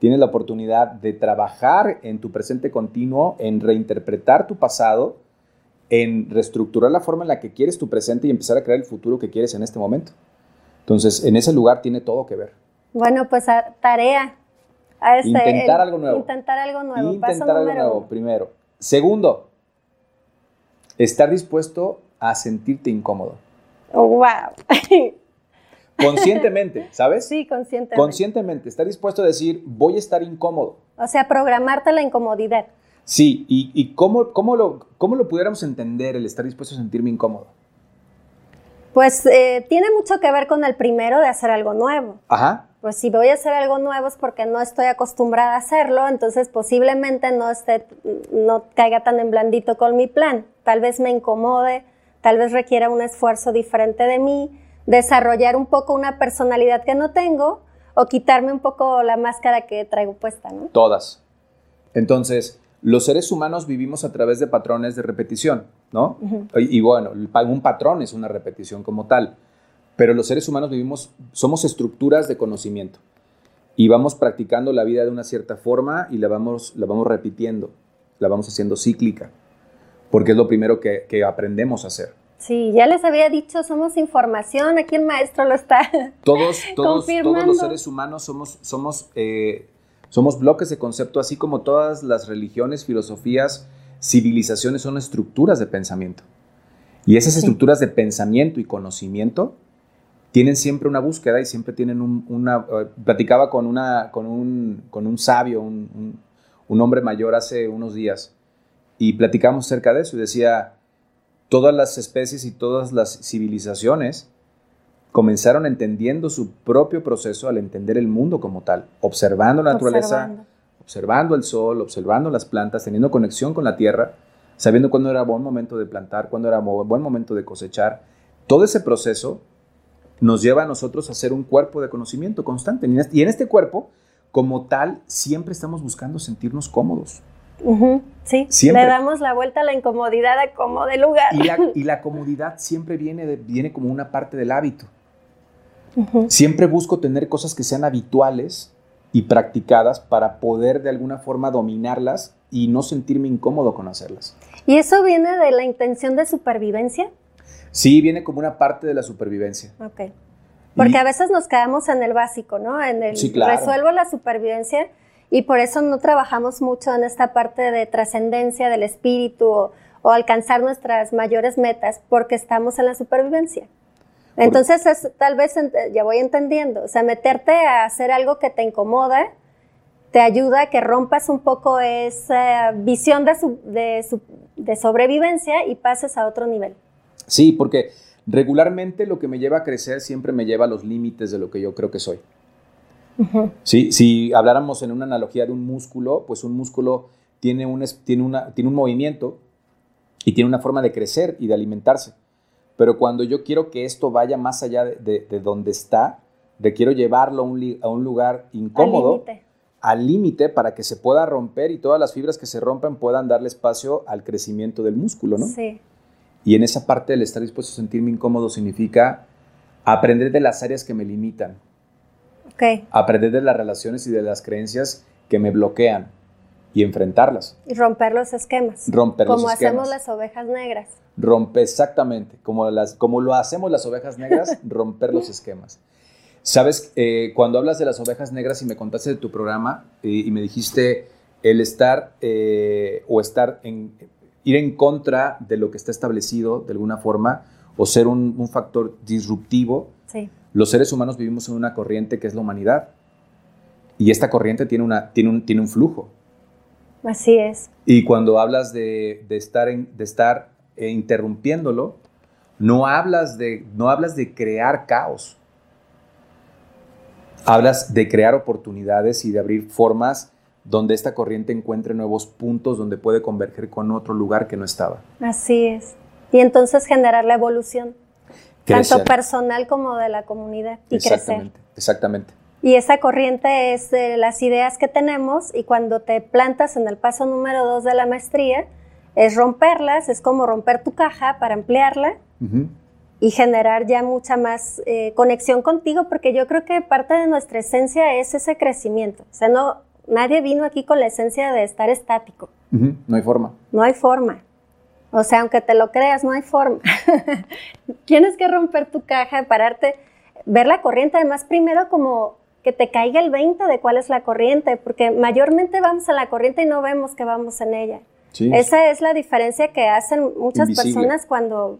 Tienes la oportunidad de trabajar en tu presente continuo, en reinterpretar tu pasado, en reestructurar la forma en la que quieres tu presente y empezar a crear el futuro que quieres en este momento. Entonces, en ese lugar tiene todo que ver. Bueno, pues a- tarea. A este, Intentar el- algo nuevo. Intentar algo nuevo. Intentar Paso algo nuevo, uno. primero. Segundo, estar dispuesto a sentirte incómodo. Oh, wow. Conscientemente, ¿sabes? sí, conscientemente. Conscientemente, estar dispuesto a decir, voy a estar incómodo. o sea, programarte la incomodidad. Sí, y, y cómo, cómo, lo, cómo lo pudiéramos entender el estar dispuesto a sentirme incómodo. Pues eh, tiene mucho que ver con el primero de hacer algo nuevo. Ajá, Pues si voy a hacer algo nuevo es porque no estoy acostumbrada a hacerlo, entonces posiblemente no esté, no caiga tan en blandito con mi plan. Tal vez me incomode, tal vez requiera un esfuerzo diferente de mí, desarrollar un poco una personalidad que no tengo o quitarme un poco la máscara que traigo puesta, ¿no? todas. Entonces, los seres humanos vivimos a través de patrones de repetición, ¿no? y, y bueno, un patrón es una repetición como tal, pero los seres humanos vivimos, somos estructuras de conocimiento y vamos practicando la vida de una cierta forma y la vamos, la vamos repitiendo, la vamos haciendo cíclica, porque es lo primero que, que aprendemos a hacer. Sí, ya les había dicho, somos información, aquí el maestro lo está. Todos, todos, todos los seres humanos somos, somos, eh, somos bloques de concepto, así como todas las religiones, filosofías, civilizaciones son estructuras de pensamiento. Y esas Sí. estructuras de pensamiento y conocimiento tienen siempre una búsqueda y siempre tienen un- una... eh, platicaba con, una, con, un, con un sabio, un, un- un hombre mayor hace unos días, y platicamos acerca de eso y decía, todas las especies y todas las civilizaciones comenzaron entendiendo su propio proceso al entender el mundo como tal, observando la naturaleza, Observando. el sol, observando las plantas, teniendo conexión con la tierra, sabiendo cuándo era buen momento de plantar, cuándo era buen momento de cosechar. Todo ese proceso nos lleva a nosotros a ser un cuerpo de conocimiento constante. Y en este, y en este cuerpo, como tal, siempre estamos buscando sentirnos cómodos. Sí, Siempre. le damos la vuelta a la incomodidad a como de lugar. Y la, y la comodidad siempre viene, de- viene como una parte del hábito. Siempre busco tener cosas que sean habituales y practicadas para poder de alguna forma dominarlas y no sentirme incómodo con hacerlas. ¿Y eso viene de la intención de supervivencia? Sí, viene como una parte de la supervivencia. Ok. Porque Y- a veces nos quedamos en el básico, ¿no? En el Sí, claro. resuelvo la supervivencia y por eso no trabajamos mucho en esta parte de trascendencia del espíritu o, o alcanzar nuestras mayores metas porque estamos en la supervivencia. Entonces, es, tal vez ya voy entendiendo, o sea, meterte a hacer algo que te incomoda te ayuda a que rompas un poco esa visión de, su- de su- de sobrevivencia y pases a otro nivel. Sí, porque regularmente lo que me lleva a crecer siempre me lleva a los límites de lo que yo creo que soy. Sí, si habláramos en una analogía de un músculo, pues un músculo tiene un, tiene, una, tiene un movimiento y tiene una forma de crecer y de alimentarse. Pero cuando yo quiero que esto vaya más allá de, de- de donde está, requiero llevarlo a un, a un lugar incómodo, al límite, para que se pueda romper y todas las fibras que se rompen puedan darle espacio al crecimiento del músculo, ¿no? Sí. Y en esa parte del estar dispuesto a sentirme incómodo significa aprender de las áreas que me limitan, Aprender de las relaciones y de las creencias que me bloquean y enfrentarlas. Y romper los esquemas. Romper como los hacemos esquemas. las ovejas negras. Rompe exactamente, como, las, como lo hacemos las ovejas negras, romper los esquemas. Sabes, Eh, cuando hablas de las ovejas negras y me contaste de tu programa eh, y me dijiste el estar eh, o estar en, ir en contra de lo que está establecido de alguna forma o ser un, un factor disruptivo, Sí. Los seres humanos vivimos en una corriente que es la humanidad. Y esta corriente tiene, una, tiene, un, tiene un flujo. Así es. Y cuando hablas de, de estar, en- de estar eh, interrumpiéndolo, no hablas, de, no hablas de crear caos. Hablas de crear oportunidades y de abrir formas donde esta corriente encuentre nuevos puntos donde puede converger con otro lugar que no estaba. Así es. Y entonces generar la evolución, Crecer. tanto personal como de la comunidad, y crecer. Exactamente, exactamente. Y esa corriente es de las ideas que tenemos y cuando te plantas en el paso número dos de la maestría, es romperlas, es como romper tu caja para ampliarla y generar ya mucha más eh, conexión contigo, porque yo creo que parte de nuestra esencia es ese crecimiento. O sea, no, nadie vino aquí con la esencia de estar estático. No hay forma. No hay forma. O sea, aunque te lo creas, no hay forma. Tienes que romper tu caja, pararte, ver la corriente, además primero como que te caiga el 20 de cuál es la corriente, porque mayormente vamos a la corriente y no vemos que vamos en ella. Sí. Esa es la diferencia que hacen muchas Invisible. personas cuando,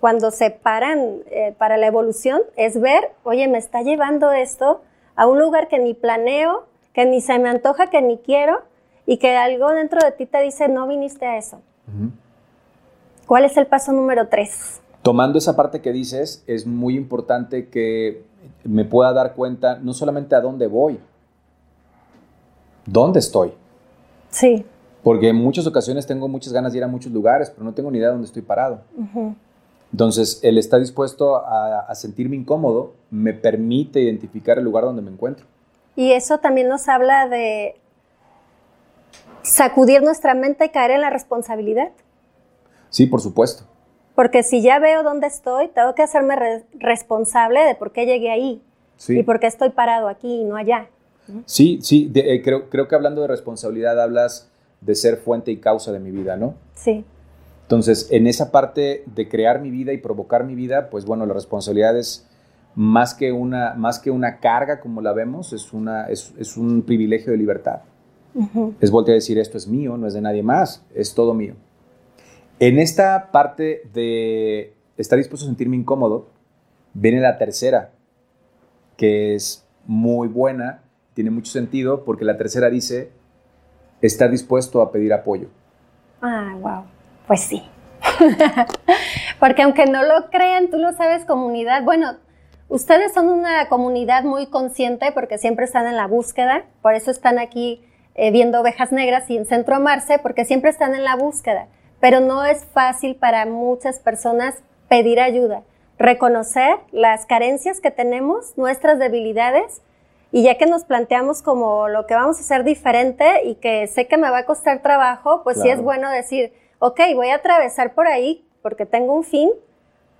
cuando se paran eh, para la evolución, es ver, oye, me está llevando esto a un lugar que ni planeo, que ni se me antoja, que ni quiero, y que algo dentro de ti te dice, no viniste a eso. ¿Cuál es el paso número tres? Tomando esa parte que dices, es muy importante que me pueda dar cuenta no solamente a dónde voy, dónde estoy. Sí. Porque en muchas ocasiones tengo muchas ganas de ir a muchos lugares, pero no tengo ni idea de dónde estoy parado. Entonces, el estar dispuesto a, a sentirme incómodo me permite identificar el lugar donde me encuentro. Y eso también nos habla de sacudir nuestra mente y caer en la responsabilidad. Sí, por supuesto. Porque si ya veo dónde estoy, tengo que hacerme re- responsable de por qué llegué ahí Sí, y por qué estoy parado aquí y no allá. sí, sí de- eh, creo, creo que hablando de responsabilidad hablas de ser fuente y causa de mi vida, ¿no? Sí, Entonces, en esa parte de crear mi vida y provocar mi vida, pues bueno, la responsabilidad es más que una, más que una carga como la vemos, es, una, es, es un privilegio de libertad. Es voltear a decir, esto es mío, no es de nadie más, es todo mío. En esta parte de estar dispuesto a sentirme incómodo, viene la tercera, que es muy buena, tiene mucho sentido, porque la tercera dice, estar dispuesto a pedir apoyo. Ah, wow. Pues sí. Porque aunque no lo crean, tú lo sabes, comunidad. Bueno, ustedes son una comunidad muy consciente porque siempre están en la búsqueda. Por eso están aquí eh, viendo ovejas negras y en Centro Amarse, porque siempre están en la búsqueda. Pero no es fácil para muchas personas pedir ayuda, reconocer las carencias que tenemos, nuestras debilidades y ya que nos planteamos como lo que vamos a hacer diferente y que sé que me va a costar trabajo, pues sí Claro. es bueno decir, ok, voy a atravesar por ahí porque tengo un fin,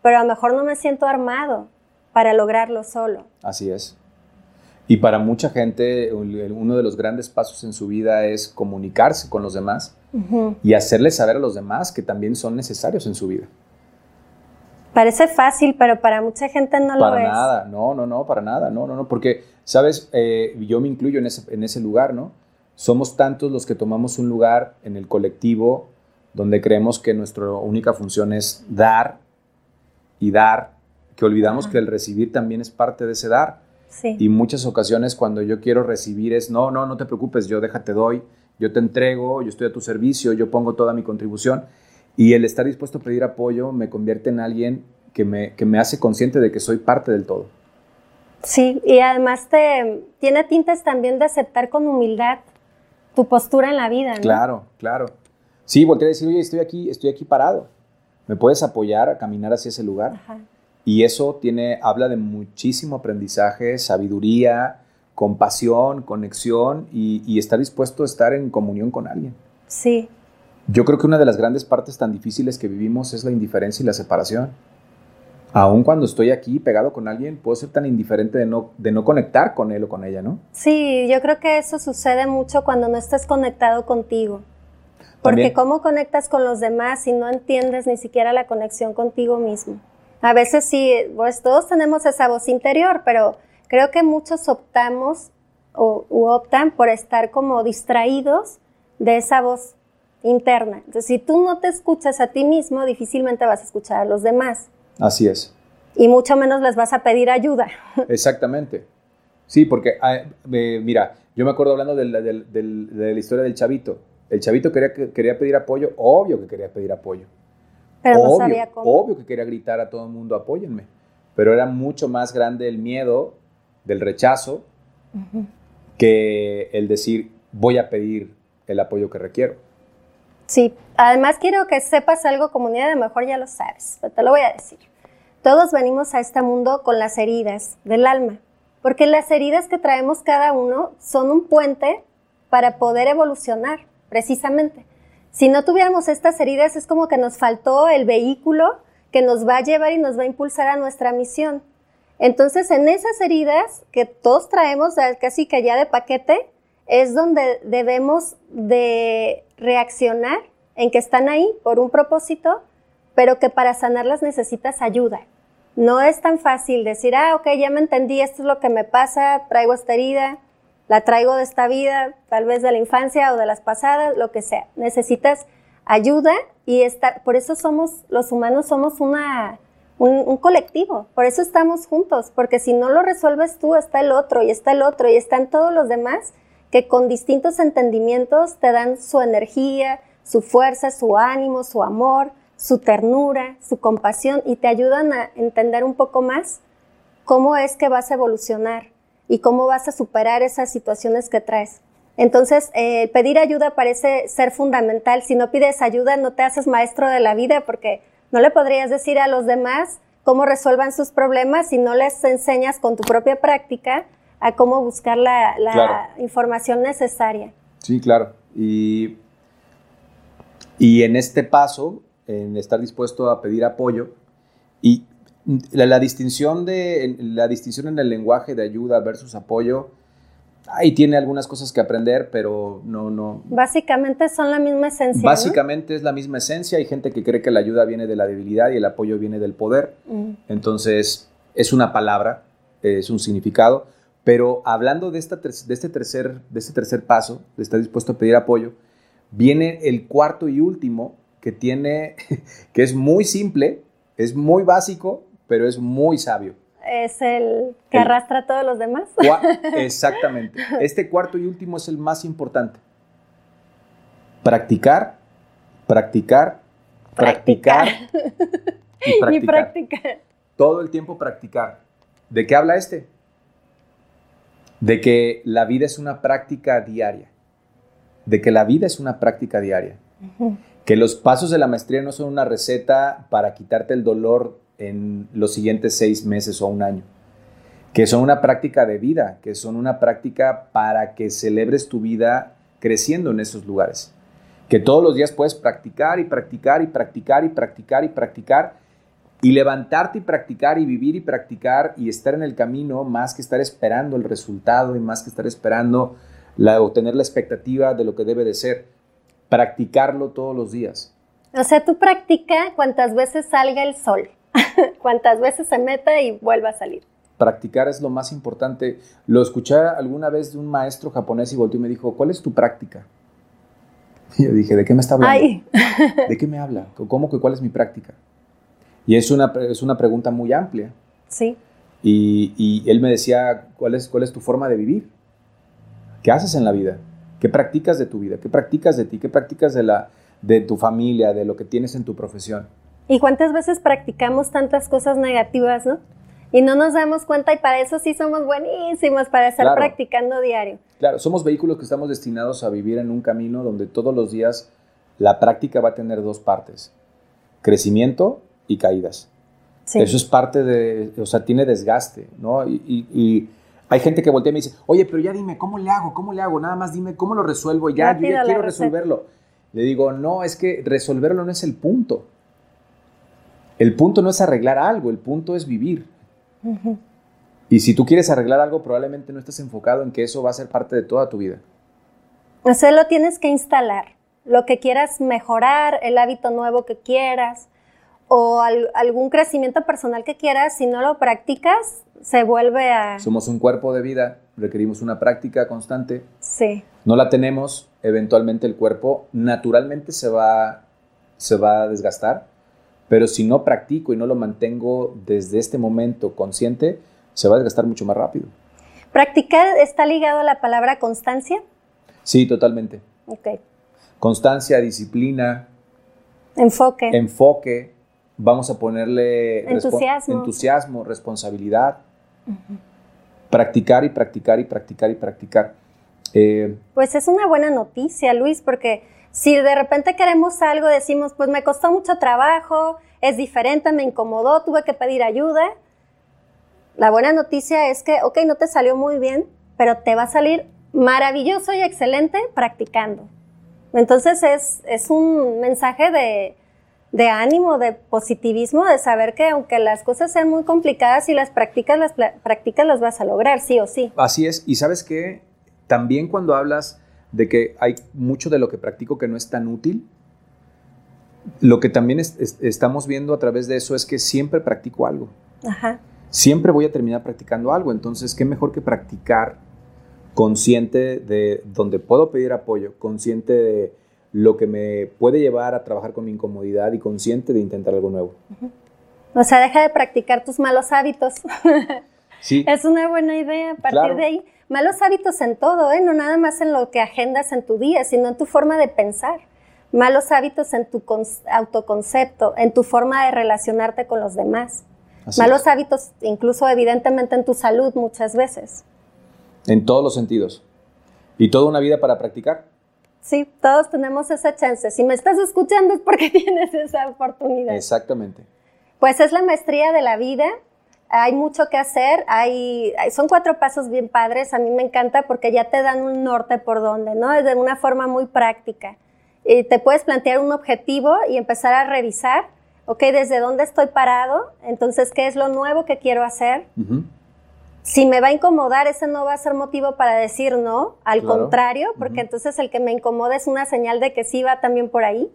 pero a lo mejor no me siento armado para lograrlo solo. Así es. Y para mucha gente, uno de los grandes pasos en su vida es comunicarse con los demás y hacerles saber a los demás que también son necesarios en su vida. Parece fácil, pero para mucha gente no lo para es. nada, no, no, no, para nada, no, no, no, porque, sabes, Eh, yo me incluyo en ese, en ese lugar, ¿no? Somos tantos los que tomamos un lugar en el colectivo donde creemos que nuestra única función es dar y dar, que olvidamos que el recibir también es parte de ese dar. Sí. Y muchas ocasiones cuando yo quiero recibir es, no, no, no te preocupes, yo déjate doy, yo te entrego, yo estoy a tu servicio, yo pongo toda mi contribución. Y el estar dispuesto a pedir apoyo me convierte en alguien que me, que me hace consciente de que soy parte del todo. Sí, y además te tiene tintes también de aceptar con humildad tu postura en la vida, ¿no? Claro, claro. Sí, volteé a decir, oye, estoy aquí, estoy aquí parado. ¿Me puedes apoyar a caminar hacia ese lugar? Ajá. Y eso tiene, habla de muchísimo aprendizaje, sabiduría, compasión, conexión y, y estar dispuesto a estar en comunión con alguien. Sí, Yo creo que una de las grandes partes tan difíciles que vivimos es la indiferencia y la separación. Aun cuando estoy aquí pegado con alguien, puedo ser tan indiferente de no, de no conectar con él o con ella, ¿no? sí, yo creo que eso sucede mucho cuando no estás conectado contigo. Porque También. cómo conectas con los demás si no entiendes ni siquiera la conexión contigo mismo. A veces sí, pues todos tenemos esa voz interior, pero creo que muchos optamos o u optan por estar como distraídos de esa voz interna. Entonces, si tú no te escuchas a ti mismo, difícilmente vas a escuchar a los demás Así es. y mucho menos les vas a pedir ayuda. Exactamente. Sí, porque, ah, eh, mira, yo me acuerdo hablando de la, de la historia del chavito. El chavito quería, que- quería pedir apoyo, obvio que quería pedir apoyo. Pero no obvio, sabía cómo. obvio que quería gritar a todo el mundo, apóyenme. Pero era mucho más grande el miedo del rechazo que el decir, voy a pedir el apoyo que requiero. Sí, además quiero que sepas algo, comunidad, a lo mejor ya lo sabes, pero te lo voy a decir. Todos venimos a este mundo con las heridas del alma. porque las heridas que traemos cada uno son un puente para poder evolucionar, precisamente. Si no tuviéramos estas heridas, es como que nos faltó el vehículo que nos va a llevar y nos va a impulsar a nuestra misión. Entonces, en esas heridas que todos traemos casi que ya de paquete, es donde debemos de reaccionar en que están ahí por un propósito, pero que para sanarlas necesitas ayuda. No es tan fácil decir, ah, ok, ya me entendí, esto es lo que me pasa, traigo esta herida, la traigo de esta vida, tal vez de la infancia o de las pasadas, lo que sea. Necesitas ayuda y estar, por eso somos, los humanos somos una, un, colectivo, por eso estamos juntos, porque si no lo resuelves tú, está el otro y está el otro y están todos los demás que con distintos entendimientos te dan su energía, su fuerza, su ánimo, su amor, su ternura, su compasión y te ayudan a entender un poco más cómo es que vas a evolucionar y cómo vas a superar esas situaciones que traes. Entonces, eh, pedir ayuda parece ser fundamental. Si no pides ayuda, no te haces maestro de la vida porque no le podrías decir a los demás cómo resuelvan sus problemas si no les enseñas con tu propia práctica a cómo buscar la, información necesaria. Sí, claro. Y, y en este paso, en estar dispuesto a pedir apoyo, y la, distinción de, la distinción en el lenguaje de ayuda versus apoyo, ahí tiene algunas cosas que aprender, pero no, no. Básicamente son la misma esencia. Básicamente es la misma esencia. Hay gente que cree que la ayuda viene de la debilidad y el apoyo viene del poder. Mm. Entonces, es una palabra, es un significado. Pero hablando de, esta, de, este tercer, de este tercer paso, de estar dispuesto a pedir apoyo, viene el cuarto y último que tiene, que es muy simple, es muy básico, pero es muy sabio. Es el que arrastra a todos los demás. Exactamente. Este cuarto y último es el más importante. Practicar, practicar, practicar, y practicar. Y practicar. Todo el tiempo practicar. ¿De qué habla este? De que la vida es una práctica diaria. De que la vida es una práctica diaria. Que los pasos de la maestría no son una receta para quitarte el dolor en los siguientes seis meses o un año, que son una práctica de vida, que son una práctica para que celebres tu vida creciendo en esos lugares, que todos los días puedes practicar y practicar y practicar y practicar y practicar y levantarte y practicar y vivir y practicar y estar en el camino más que estar esperando el resultado y más que estar esperando la, o tener la expectativa de lo que debe de ser, practicarlo todos los días. O sea, tú practica cuantas veces salga el sol. cuantas veces se meta y vuelva a salir. Practicar es lo más importante. Lo escuché alguna vez de un maestro japonés y volteó y me dijo, ¿cuál es tu práctica? Y yo dije, ¿de qué me está hablando? ¿De qué me habla? ¿Cómo que cuál es mi práctica? Y es una, es una pregunta muy amplia. Sí. Y, y, él me decía, ¿cuál es, ¿cuál es tu forma de vivir? ¿Qué haces en la vida? ¿Qué practicas de tu vida? ¿Qué practicas de ti? ¿Qué practicas de, la, de tu familia, de lo que tienes en tu profesión? ¿Y cuántas veces practicamos tantas cosas negativas, no? Y no nos damos cuenta y para eso sí somos buenísimos, para estar practicando diario. Claro, somos vehículos que estamos destinados a vivir en un camino donde todos los días la práctica va a tener dos partes, crecimiento y caídas. Eso es parte de, o sea, tiene desgaste, ¿no? Y, hay gente que voltea y me dice, oye, pero ya dime, ¿cómo le hago? ¿Cómo le hago? Nada más dime, ¿cómo lo resuelvo? Ya, yo ya quiero resolverlo. Le digo, no, es que resolverlo no es el punto. El punto no es arreglar algo, el punto es vivir. Y si tú quieres arreglar algo, probablemente no estás enfocado en que eso va a ser parte de toda tu vida. O sea, lo tienes que instalar. Lo que quieras mejorar, el hábito nuevo que quieras o algún crecimiento personal que quieras, si no lo practicas, se vuelve a... Somos un cuerpo de vida, requerimos una práctica constante. Sí. No la tenemos, eventualmente el cuerpo naturalmente se va, se va a desgastar pero si no practico y no lo mantengo desde este momento consciente, se va a desgastar mucho más rápido. ¿Practicar está ligado a la palabra constancia? Sí, totalmente. Ok. Constancia, disciplina. Enfoque. Enfoque. Vamos a ponerle entusiasmo, entusiasmo responsabilidad. Practicar y practicar y practicar y practicar. Eh, pues es una buena noticia, Luis, porque si de repente queremos algo, decimos, pues me costó mucho trabajo, es diferente, me incomodó, tuve que pedir ayuda. La buena noticia es que, ok, no te salió muy bien, pero te va a salir maravilloso y excelente practicando. Entonces es, es un mensaje de, de ánimo, de positivismo, de saber que aunque las cosas sean muy complicadas, si las practicas, las practicas las vas a lograr, sí o sí. Así es. Y sabes qué, también cuando hablas de que hay mucho de lo que practico que no es tan útil, lo que también es- es- estamos viendo a través de eso es que siempre practico algo. Ajá. Siempre voy a terminar practicando algo. Entonces, ¿qué mejor que practicar consciente de donde puedo pedir apoyo, consciente de lo que me puede llevar a trabajar con mi incomodidad y consciente de intentar algo nuevo? O sea, deja de practicar tus malos hábitos. Sí, Es una buena idea a partir Claro. de ahí. Malos hábitos en todo, ¿eh? no nada más en lo que agendas en tu día, sino en tu forma de pensar. Malos hábitos en tu autoconcepto, en tu forma de relacionarte con los demás. así Malos es. hábitos incluso evidentemente en tu salud muchas veces. en todos los sentidos. Y toda una vida para practicar. Sí, todos tenemos esa chance. Si me estás escuchando es porque tienes esa oportunidad. Exactamente. Pues es la maestría de la vida. Hay mucho que hacer. Hay, son cuatro pasos bien padres. A mí me encanta porque ya te dan un norte por donde, ¿no? De una forma muy práctica. Y te puedes plantear un objetivo y empezar a revisar, ok, desde dónde estoy parado, entonces, ¿qué es lo nuevo que quiero hacer? Si me va a incomodar, ese no va a ser motivo para decir no, al Claro. contrario, porque entonces el que me incomoda es una señal de que sí va también por ahí.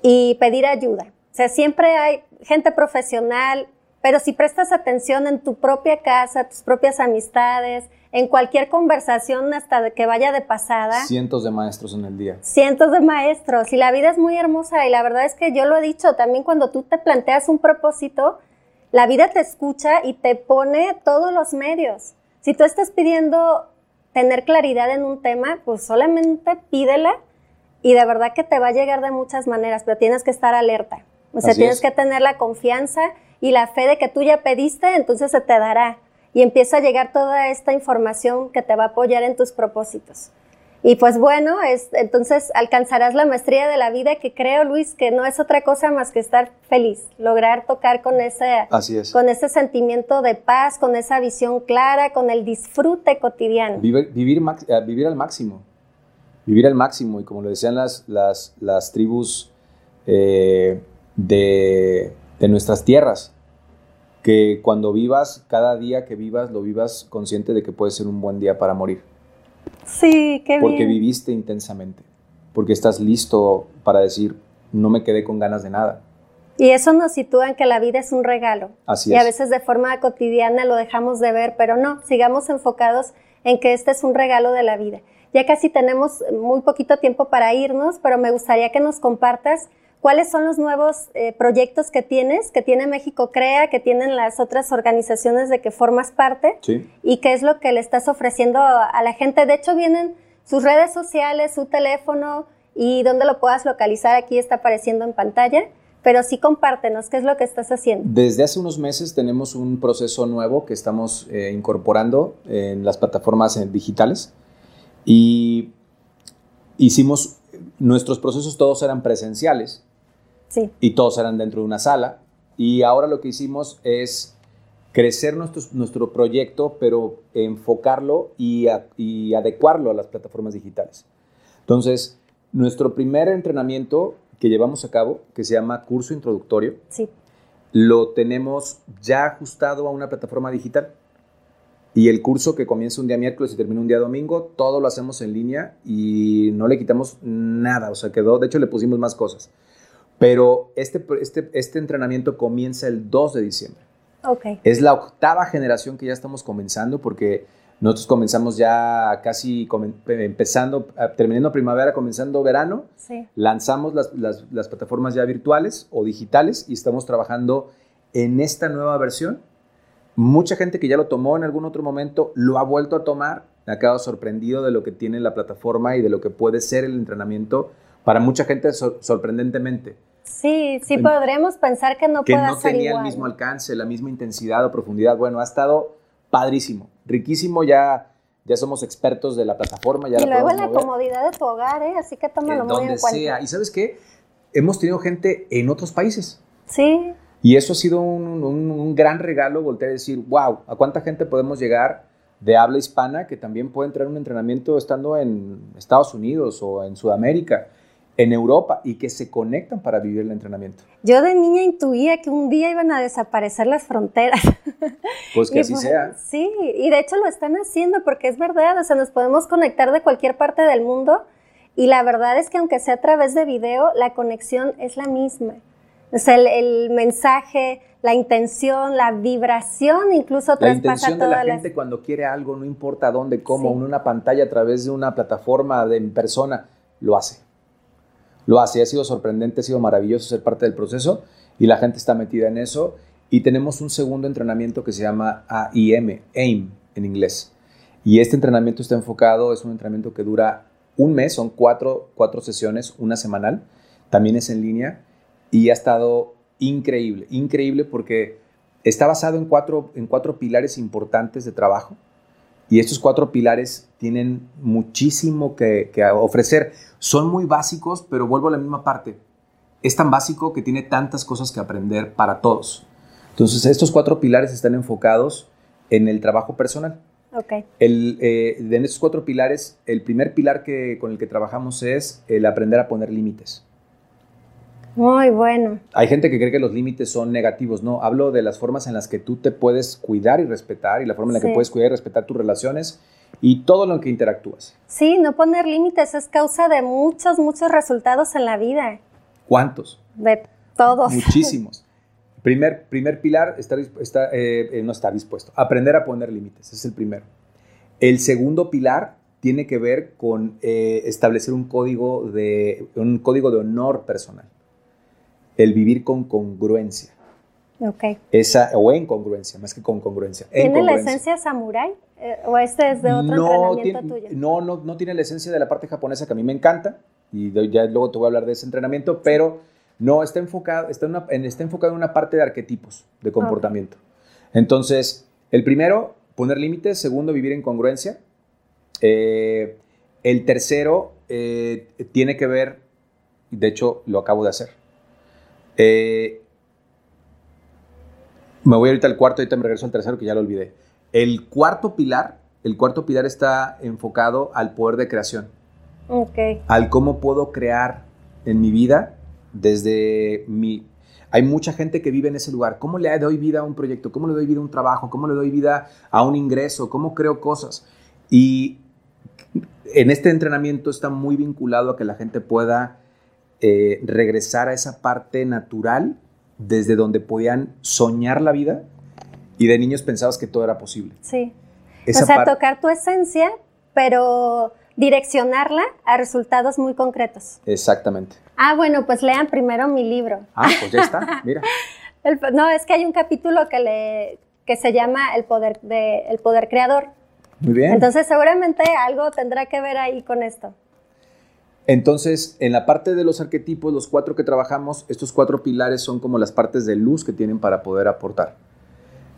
Y pedir ayuda. O sea, siempre hay gente profesional, pero si prestas atención en tu propia casa, tus propias amistades, en cualquier conversación hasta que vaya de pasada, Cientos de maestros en el día. cientos de maestros y la vida es muy hermosa y la verdad es que yo lo he dicho también cuando tú te planteas un propósito, la vida te escucha y te pone todos los medios. Si tú estás pidiendo tener claridad en un tema, pues solamente pídela y de verdad que te va a llegar de muchas maneras, pero tienes que estar alerta. O sea, Así tienes es. que tener la confianza y la fe de que tú ya pediste, entonces se te dará. Y empieza a llegar toda esta información que te va a apoyar en tus propósitos. Y pues bueno, es, entonces alcanzarás la maestría de la vida que creo, Luis, que no es otra cosa más que estar feliz, lograr tocar con ese, Así es. con ese sentimiento de paz, con esa visión clara, con el disfrute cotidiano. Vivir, eh, vivir al máximo. Vivir al máximo. Y como lo decían las, las, las tribus eh, de, de nuestras tierras, que cuando vivas, cada día que vivas, lo vivas consciente de que puede ser un buen día para morir. Sí, qué Porque bien. viviste intensamente. Porque estás listo para decir, no me quedé con ganas de nada. Y eso nos sitúa en que la vida es un regalo. Así y es. a veces de forma cotidiana lo dejamos de ver, pero no, sigamos enfocados en que este es un regalo de la vida. Ya casi tenemos muy poquito tiempo para irnos, pero me gustaría que nos compartas cuáles son los nuevos eh, proyectos que tienes, que tiene México Crea, que tienen las otras organizaciones de que formas parte Sí. y qué es lo que le estás ofreciendo a, la gente. De hecho, vienen sus redes sociales, su teléfono y donde lo puedas localizar aquí está apareciendo en pantalla. Pero sí compártenos qué es lo que estás haciendo. Desde hace unos meses tenemos un proceso nuevo que estamos eh, incorporando en las plataformas eh, digitales y hicimos, nuestros procesos todos eran presenciales Sí, y todos eran dentro de una sala y ahora lo que hicimos es crecer nuestro, nuestro proyecto pero enfocarlo y, a- y adecuarlo a las plataformas digitales. Entonces, nuestro primer entrenamiento que llevamos a cabo, que se llama curso introductorio, sí. lo tenemos ya ajustado a una plataforma digital. Y el curso que comienza un día miércoles y termina un día domingo, todo lo hacemos en línea y no le quitamos nada. O sea, quedó, de hecho le pusimos más cosas. Pero este, este, este entrenamiento comienza el 2 de diciembre. Ok. Es la octava generación que ya estamos comenzando porque nosotros comenzamos ya casi comen- empezando, eh, terminando primavera, comenzando verano Sí. lanzamos las, las- las plataformas ya virtuales o digitales y estamos trabajando en esta nueva versión. Mucha gente que ya lo tomó en algún otro momento lo ha vuelto a tomar. Me ha quedado sorprendido de lo que tiene la plataforma y de lo que puede ser el entrenamiento para mucha gente sor- sorprendentemente. Sí, sí podremos pensar que no que pueda no ser tenía igual. el mismo alcance, la misma intensidad o profundidad. Bueno, ha estado padrísimo, riquísimo. Ya, ya somos expertos de la plataforma. Ya y la luego en la mover comodidad de tu hogar, ¿eh? Así que tómalo muy en cuenta. sea. ¿Y sabes qué? Hemos tenido gente en otros países. Sí, Y eso ha sido un, un- un gran regalo, voltear a decir, wow, ¿a cuánta gente podemos llegar de habla hispana que también puede entrar en un entrenamiento estando en Estados Unidos o en Sudamérica, en Europa, y que se conectan para vivir el entrenamiento? Yo de niña intuía que un día iban a desaparecer las fronteras. Pues que Y así pues, sea. Sí, y de hecho lo están haciendo porque es verdad, o sea, nos podemos conectar de cualquier parte del mundo y la verdad es que aunque sea a través de video, la conexión es la misma. O sea, el, el mensaje, la intención, la vibración incluso La traspasa intención de la todas las... gente cuando quiere algo, no importa dónde, cómo, Sí. en una pantalla, a través de una plataforma, de, en persona, lo hace. Lo hace. Ha sido sorprendente, ha sido maravilloso ser parte del proceso y la gente está metida en eso. Y tenemos un segundo entrenamiento que se llama AIM, AIM en inglés. Y este entrenamiento está enfocado, es un entrenamiento que dura un mes, son cuatro, cuatro sesiones, una semanal. También es en línea y ha estado increíble, increíble porque está basado en cuatro, en cuatro pilares importantes de trabajo y estos cuatro pilares tienen muchísimo que, que ofrecer. Son muy básicos, pero vuelvo a la misma parte. Es tan básico que tiene tantas cosas que aprender para todos. Entonces, estos cuatro pilares están enfocados en el trabajo personal. Ok, El, eh, de estos cuatro pilares, el primer pilar que, con el que trabajamos es el aprender a poner límites. Muy bueno. Hay gente que cree que los límites son negativos, no, hablo de las formas en las que tú te puedes cuidar y respetar y la forma en la Sí. que puedes cuidar y respetar tus relaciones y todo lo que interactúas. Sí, no poner límites es causa de muchos, muchos resultados en la vida, ¿Cuántos? de todos. Muchísimos. Primer, primer pilar, estar, está, eh, eh, no estar dispuesto. Aprender a poner límites, ese es el primero. El segundo pilar tiene que ver con eh, establecer un código, de, un código de honor personal. El vivir con congruencia. Ok. Esa, o en congruencia, más que con congruencia. en ¿Tiene la esencia samurái? Eh, ¿O este es de otro no, entrenamiento tiene, tuyo? no, no, no tiene la esencia de la parte japonesa que a mí me encanta, y ya luego te voy a hablar de ese entrenamiento, pero no, está enfocado, está, en una- está enfocado en una parte de arquetipos de comportamiento. Entonces, el primero, poner límites, segundo, vivir en congruencia. Eh, el tercero eh, tiene que ver, de hecho, lo acabo de hacer. Eh, me voy ahorita al cuarto, ahorita me regreso al tercero que ya lo olvidé. El cuarto pilar, el cuarto pilar está enfocado al poder de creación, Ok, al cómo puedo crear en mi vida desde mi... Hay mucha gente que vive en ese lugar. ¿Cómo le doy vida a un proyecto? ¿Cómo le doy vida a un trabajo? ¿Cómo le doy vida a un ingreso? ¿Cómo creo cosas? Y en este entrenamiento está muy vinculado a que la gente pueda eh, regresar a esa parte natural desde donde podían soñar la vida y de niños pensabas que todo era posible. sí. Esa o sea, tocar tu esencia, pero direccionarla a resultados muy concretos. Exactamente. Ah, bueno, pues lean primero mi libro. Ah, pues ya está, mira. El- no, es que hay un capítulo que, le, que se llama El poder, de, el poder creador. Muy bien. Entonces, seguramente algo tendrá que ver ahí con esto. Entonces, en la parte de los arquetipos, los cuatro que trabajamos, estos cuatro pilares son como las partes de luz que tienen para poder aportar.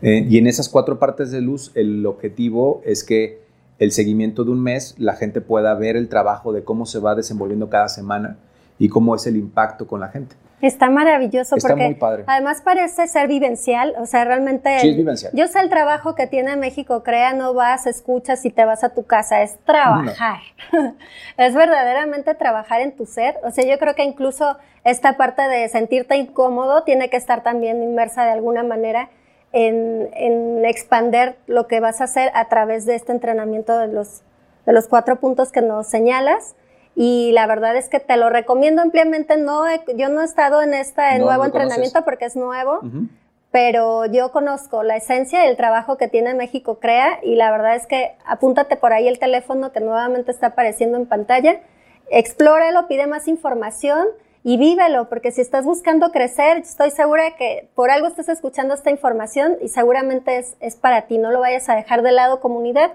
Eh, y en esas cuatro partes de luz, el objetivo es que el seguimiento de un mes, la gente pueda ver el trabajo de cómo se va desenvolviendo cada semana y cómo es el impacto con la gente. Está maravilloso Está porque muy padre. además parece ser vivencial, o sea, realmente... Sí, es vivencial. Yo sé el trabajo que tiene México Crea, no vas, escuchas y te vas a tu casa, es trabajar. es verdaderamente trabajar en tu ser. O sea, yo creo que incluso esta parte de sentirte incómodo tiene que estar también inmersa de alguna manera en, en expander lo que vas a hacer a través de este entrenamiento de los, de los cuatro puntos que nos señalas. Y la verdad es que te lo recomiendo ampliamente. No he- yo no he estado en este No, nuevo conoces. entrenamiento porque es nuevo pero yo conozco la esencia del trabajo que tiene México Crea y la verdad es que apúntate por ahí el teléfono que nuevamente está apareciendo en pantalla, explóralo, pide más información y vívelo, porque si estás buscando crecer, estoy segura que por algo estás escuchando esta información y seguramente es, es para ti, no lo vayas a dejar de lado comunidad.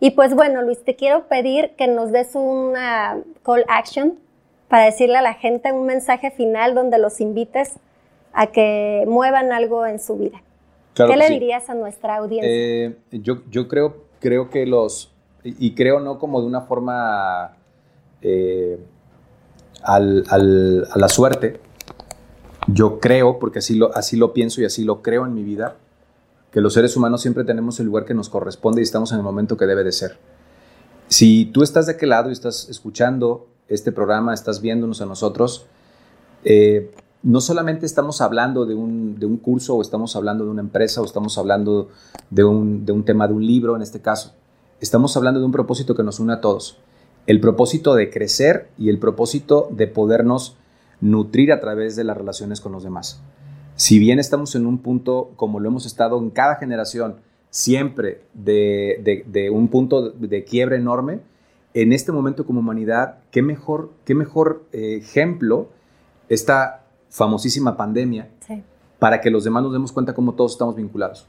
Y pues bueno, Luis, te quiero pedir que nos des una call action para decirle a la gente un mensaje final donde los invites a que muevan algo en su vida. Claro ¿Qué le sí. dirías a nuestra audiencia? Eh, yo, yo creo, creo que los, y y creo no como de una forma eh, al- al- a la suerte, yo creo, porque así lo, así lo pienso y así lo creo en mi vida, que los seres humanos siempre tenemos el lugar que nos corresponde y estamos en el momento que debe de ser. Si tú estás de aquel lado y estás escuchando este programa, estás viéndonos a nosotros, eh, no solamente estamos hablando de un, de un, curso o estamos hablando de una empresa o estamos hablando de un, de un tema de un libro en este caso, estamos hablando de un propósito que nos une a todos. El propósito de crecer y el propósito de podernos nutrir a través de las relaciones con los demás. Si bien estamos en un punto, como lo hemos estado en cada generación, siempre de, de, un punto de quiebre enorme, en este momento como humanidad, qué mejor, qué mejor eh, ejemplo esta famosísima pandemia para que los demás nos demos cuenta cómo todos estamos vinculados.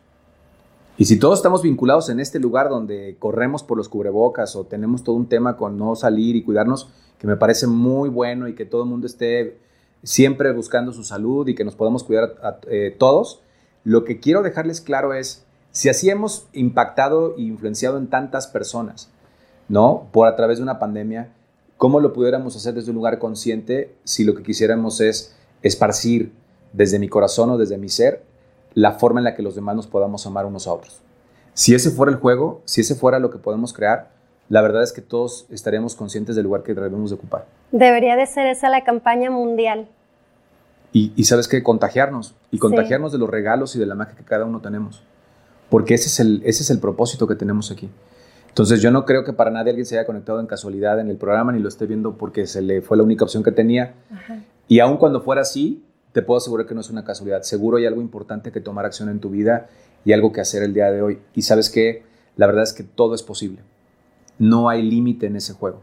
Y si todos estamos vinculados en este lugar donde corremos por los cubrebocas o tenemos todo un tema con no salir y cuidarnos, que me parece muy bueno y que todo el mundo esté siempre buscando su salud y que nos podamos cuidar a, eh, todos, lo que quiero dejarles claro es, si así hemos impactado e influenciado en tantas personas, ¿no? Por a través de una pandemia, ¿cómo lo pudiéramos hacer desde un lugar consciente si lo que quisiéramos es esparcir desde mi corazón o desde mi ser la forma en la que los demás nos podamos amar unos a otros? Si ese fuera el juego, si ese fuera lo que podemos crear, la verdad es que todos estaríamos conscientes del lugar que debemos de ocupar. Debería de ser esa la campaña mundial. Y, sabes qué, contagiarnos, y contagiarnos de los regalos y de la magia que cada uno tenemos, porque ese es el, ese es el propósito que tenemos aquí. Entonces yo no creo que para nadie alguien se haya conectado en casualidad en el programa ni lo esté viendo porque se le fue la única opción que tenía. Y aun cuando fuera así, te puedo asegurar que no es una casualidad. Seguro hay algo importante que tomar acción en tu vida y algo que hacer el día de hoy. Y sabes que la verdad es que todo es posible no hay límite en ese juego.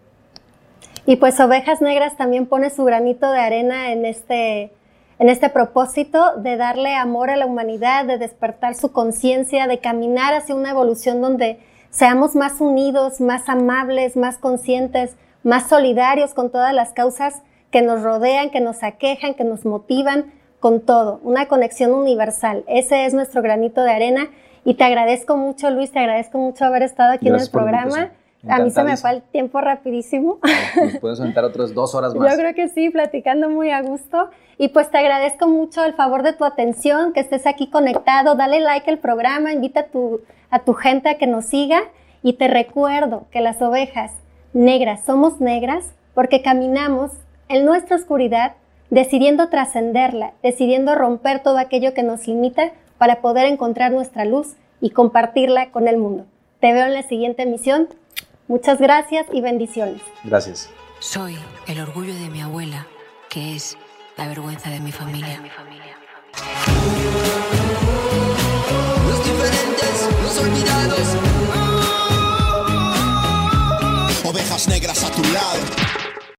Y pues Ovejas Negras también pone su granito de arena en este, en este propósito de darle amor a la humanidad, de despertar su conciencia, de caminar hacia una evolución donde seamos más unidos, más amables, más conscientes, más solidarios con todas las causas que nos rodean, que nos aquejan, que nos motivan, con todo, una conexión universal. Ese es nuestro granito de arena y te agradezco mucho, Luis, te agradezco mucho haber estado aquí en el programa. A mí se me fue el tiempo rapidísimo. Nos puedes sentar otras dos horas más. Yo creo que sí, platicando muy a gusto. Y pues te agradezco mucho el favor de tu atención, que estés aquí conectado. Dale like al programa, invita a tu, a tu gente a que nos siga. Y te recuerdo que las ovejas negras somos negras porque caminamos en nuestra oscuridad decidiendo trascenderla, decidiendo romper todo aquello que nos limita para poder encontrar nuestra luz y compartirla con el mundo. Te veo en la siguiente emisión. Muchas gracias y bendiciones. Gracias. Soy el orgullo de mi abuela, que es la vergüenza de mi familia. Los diferentes, los olvidados. Ovejas negras a tu lado.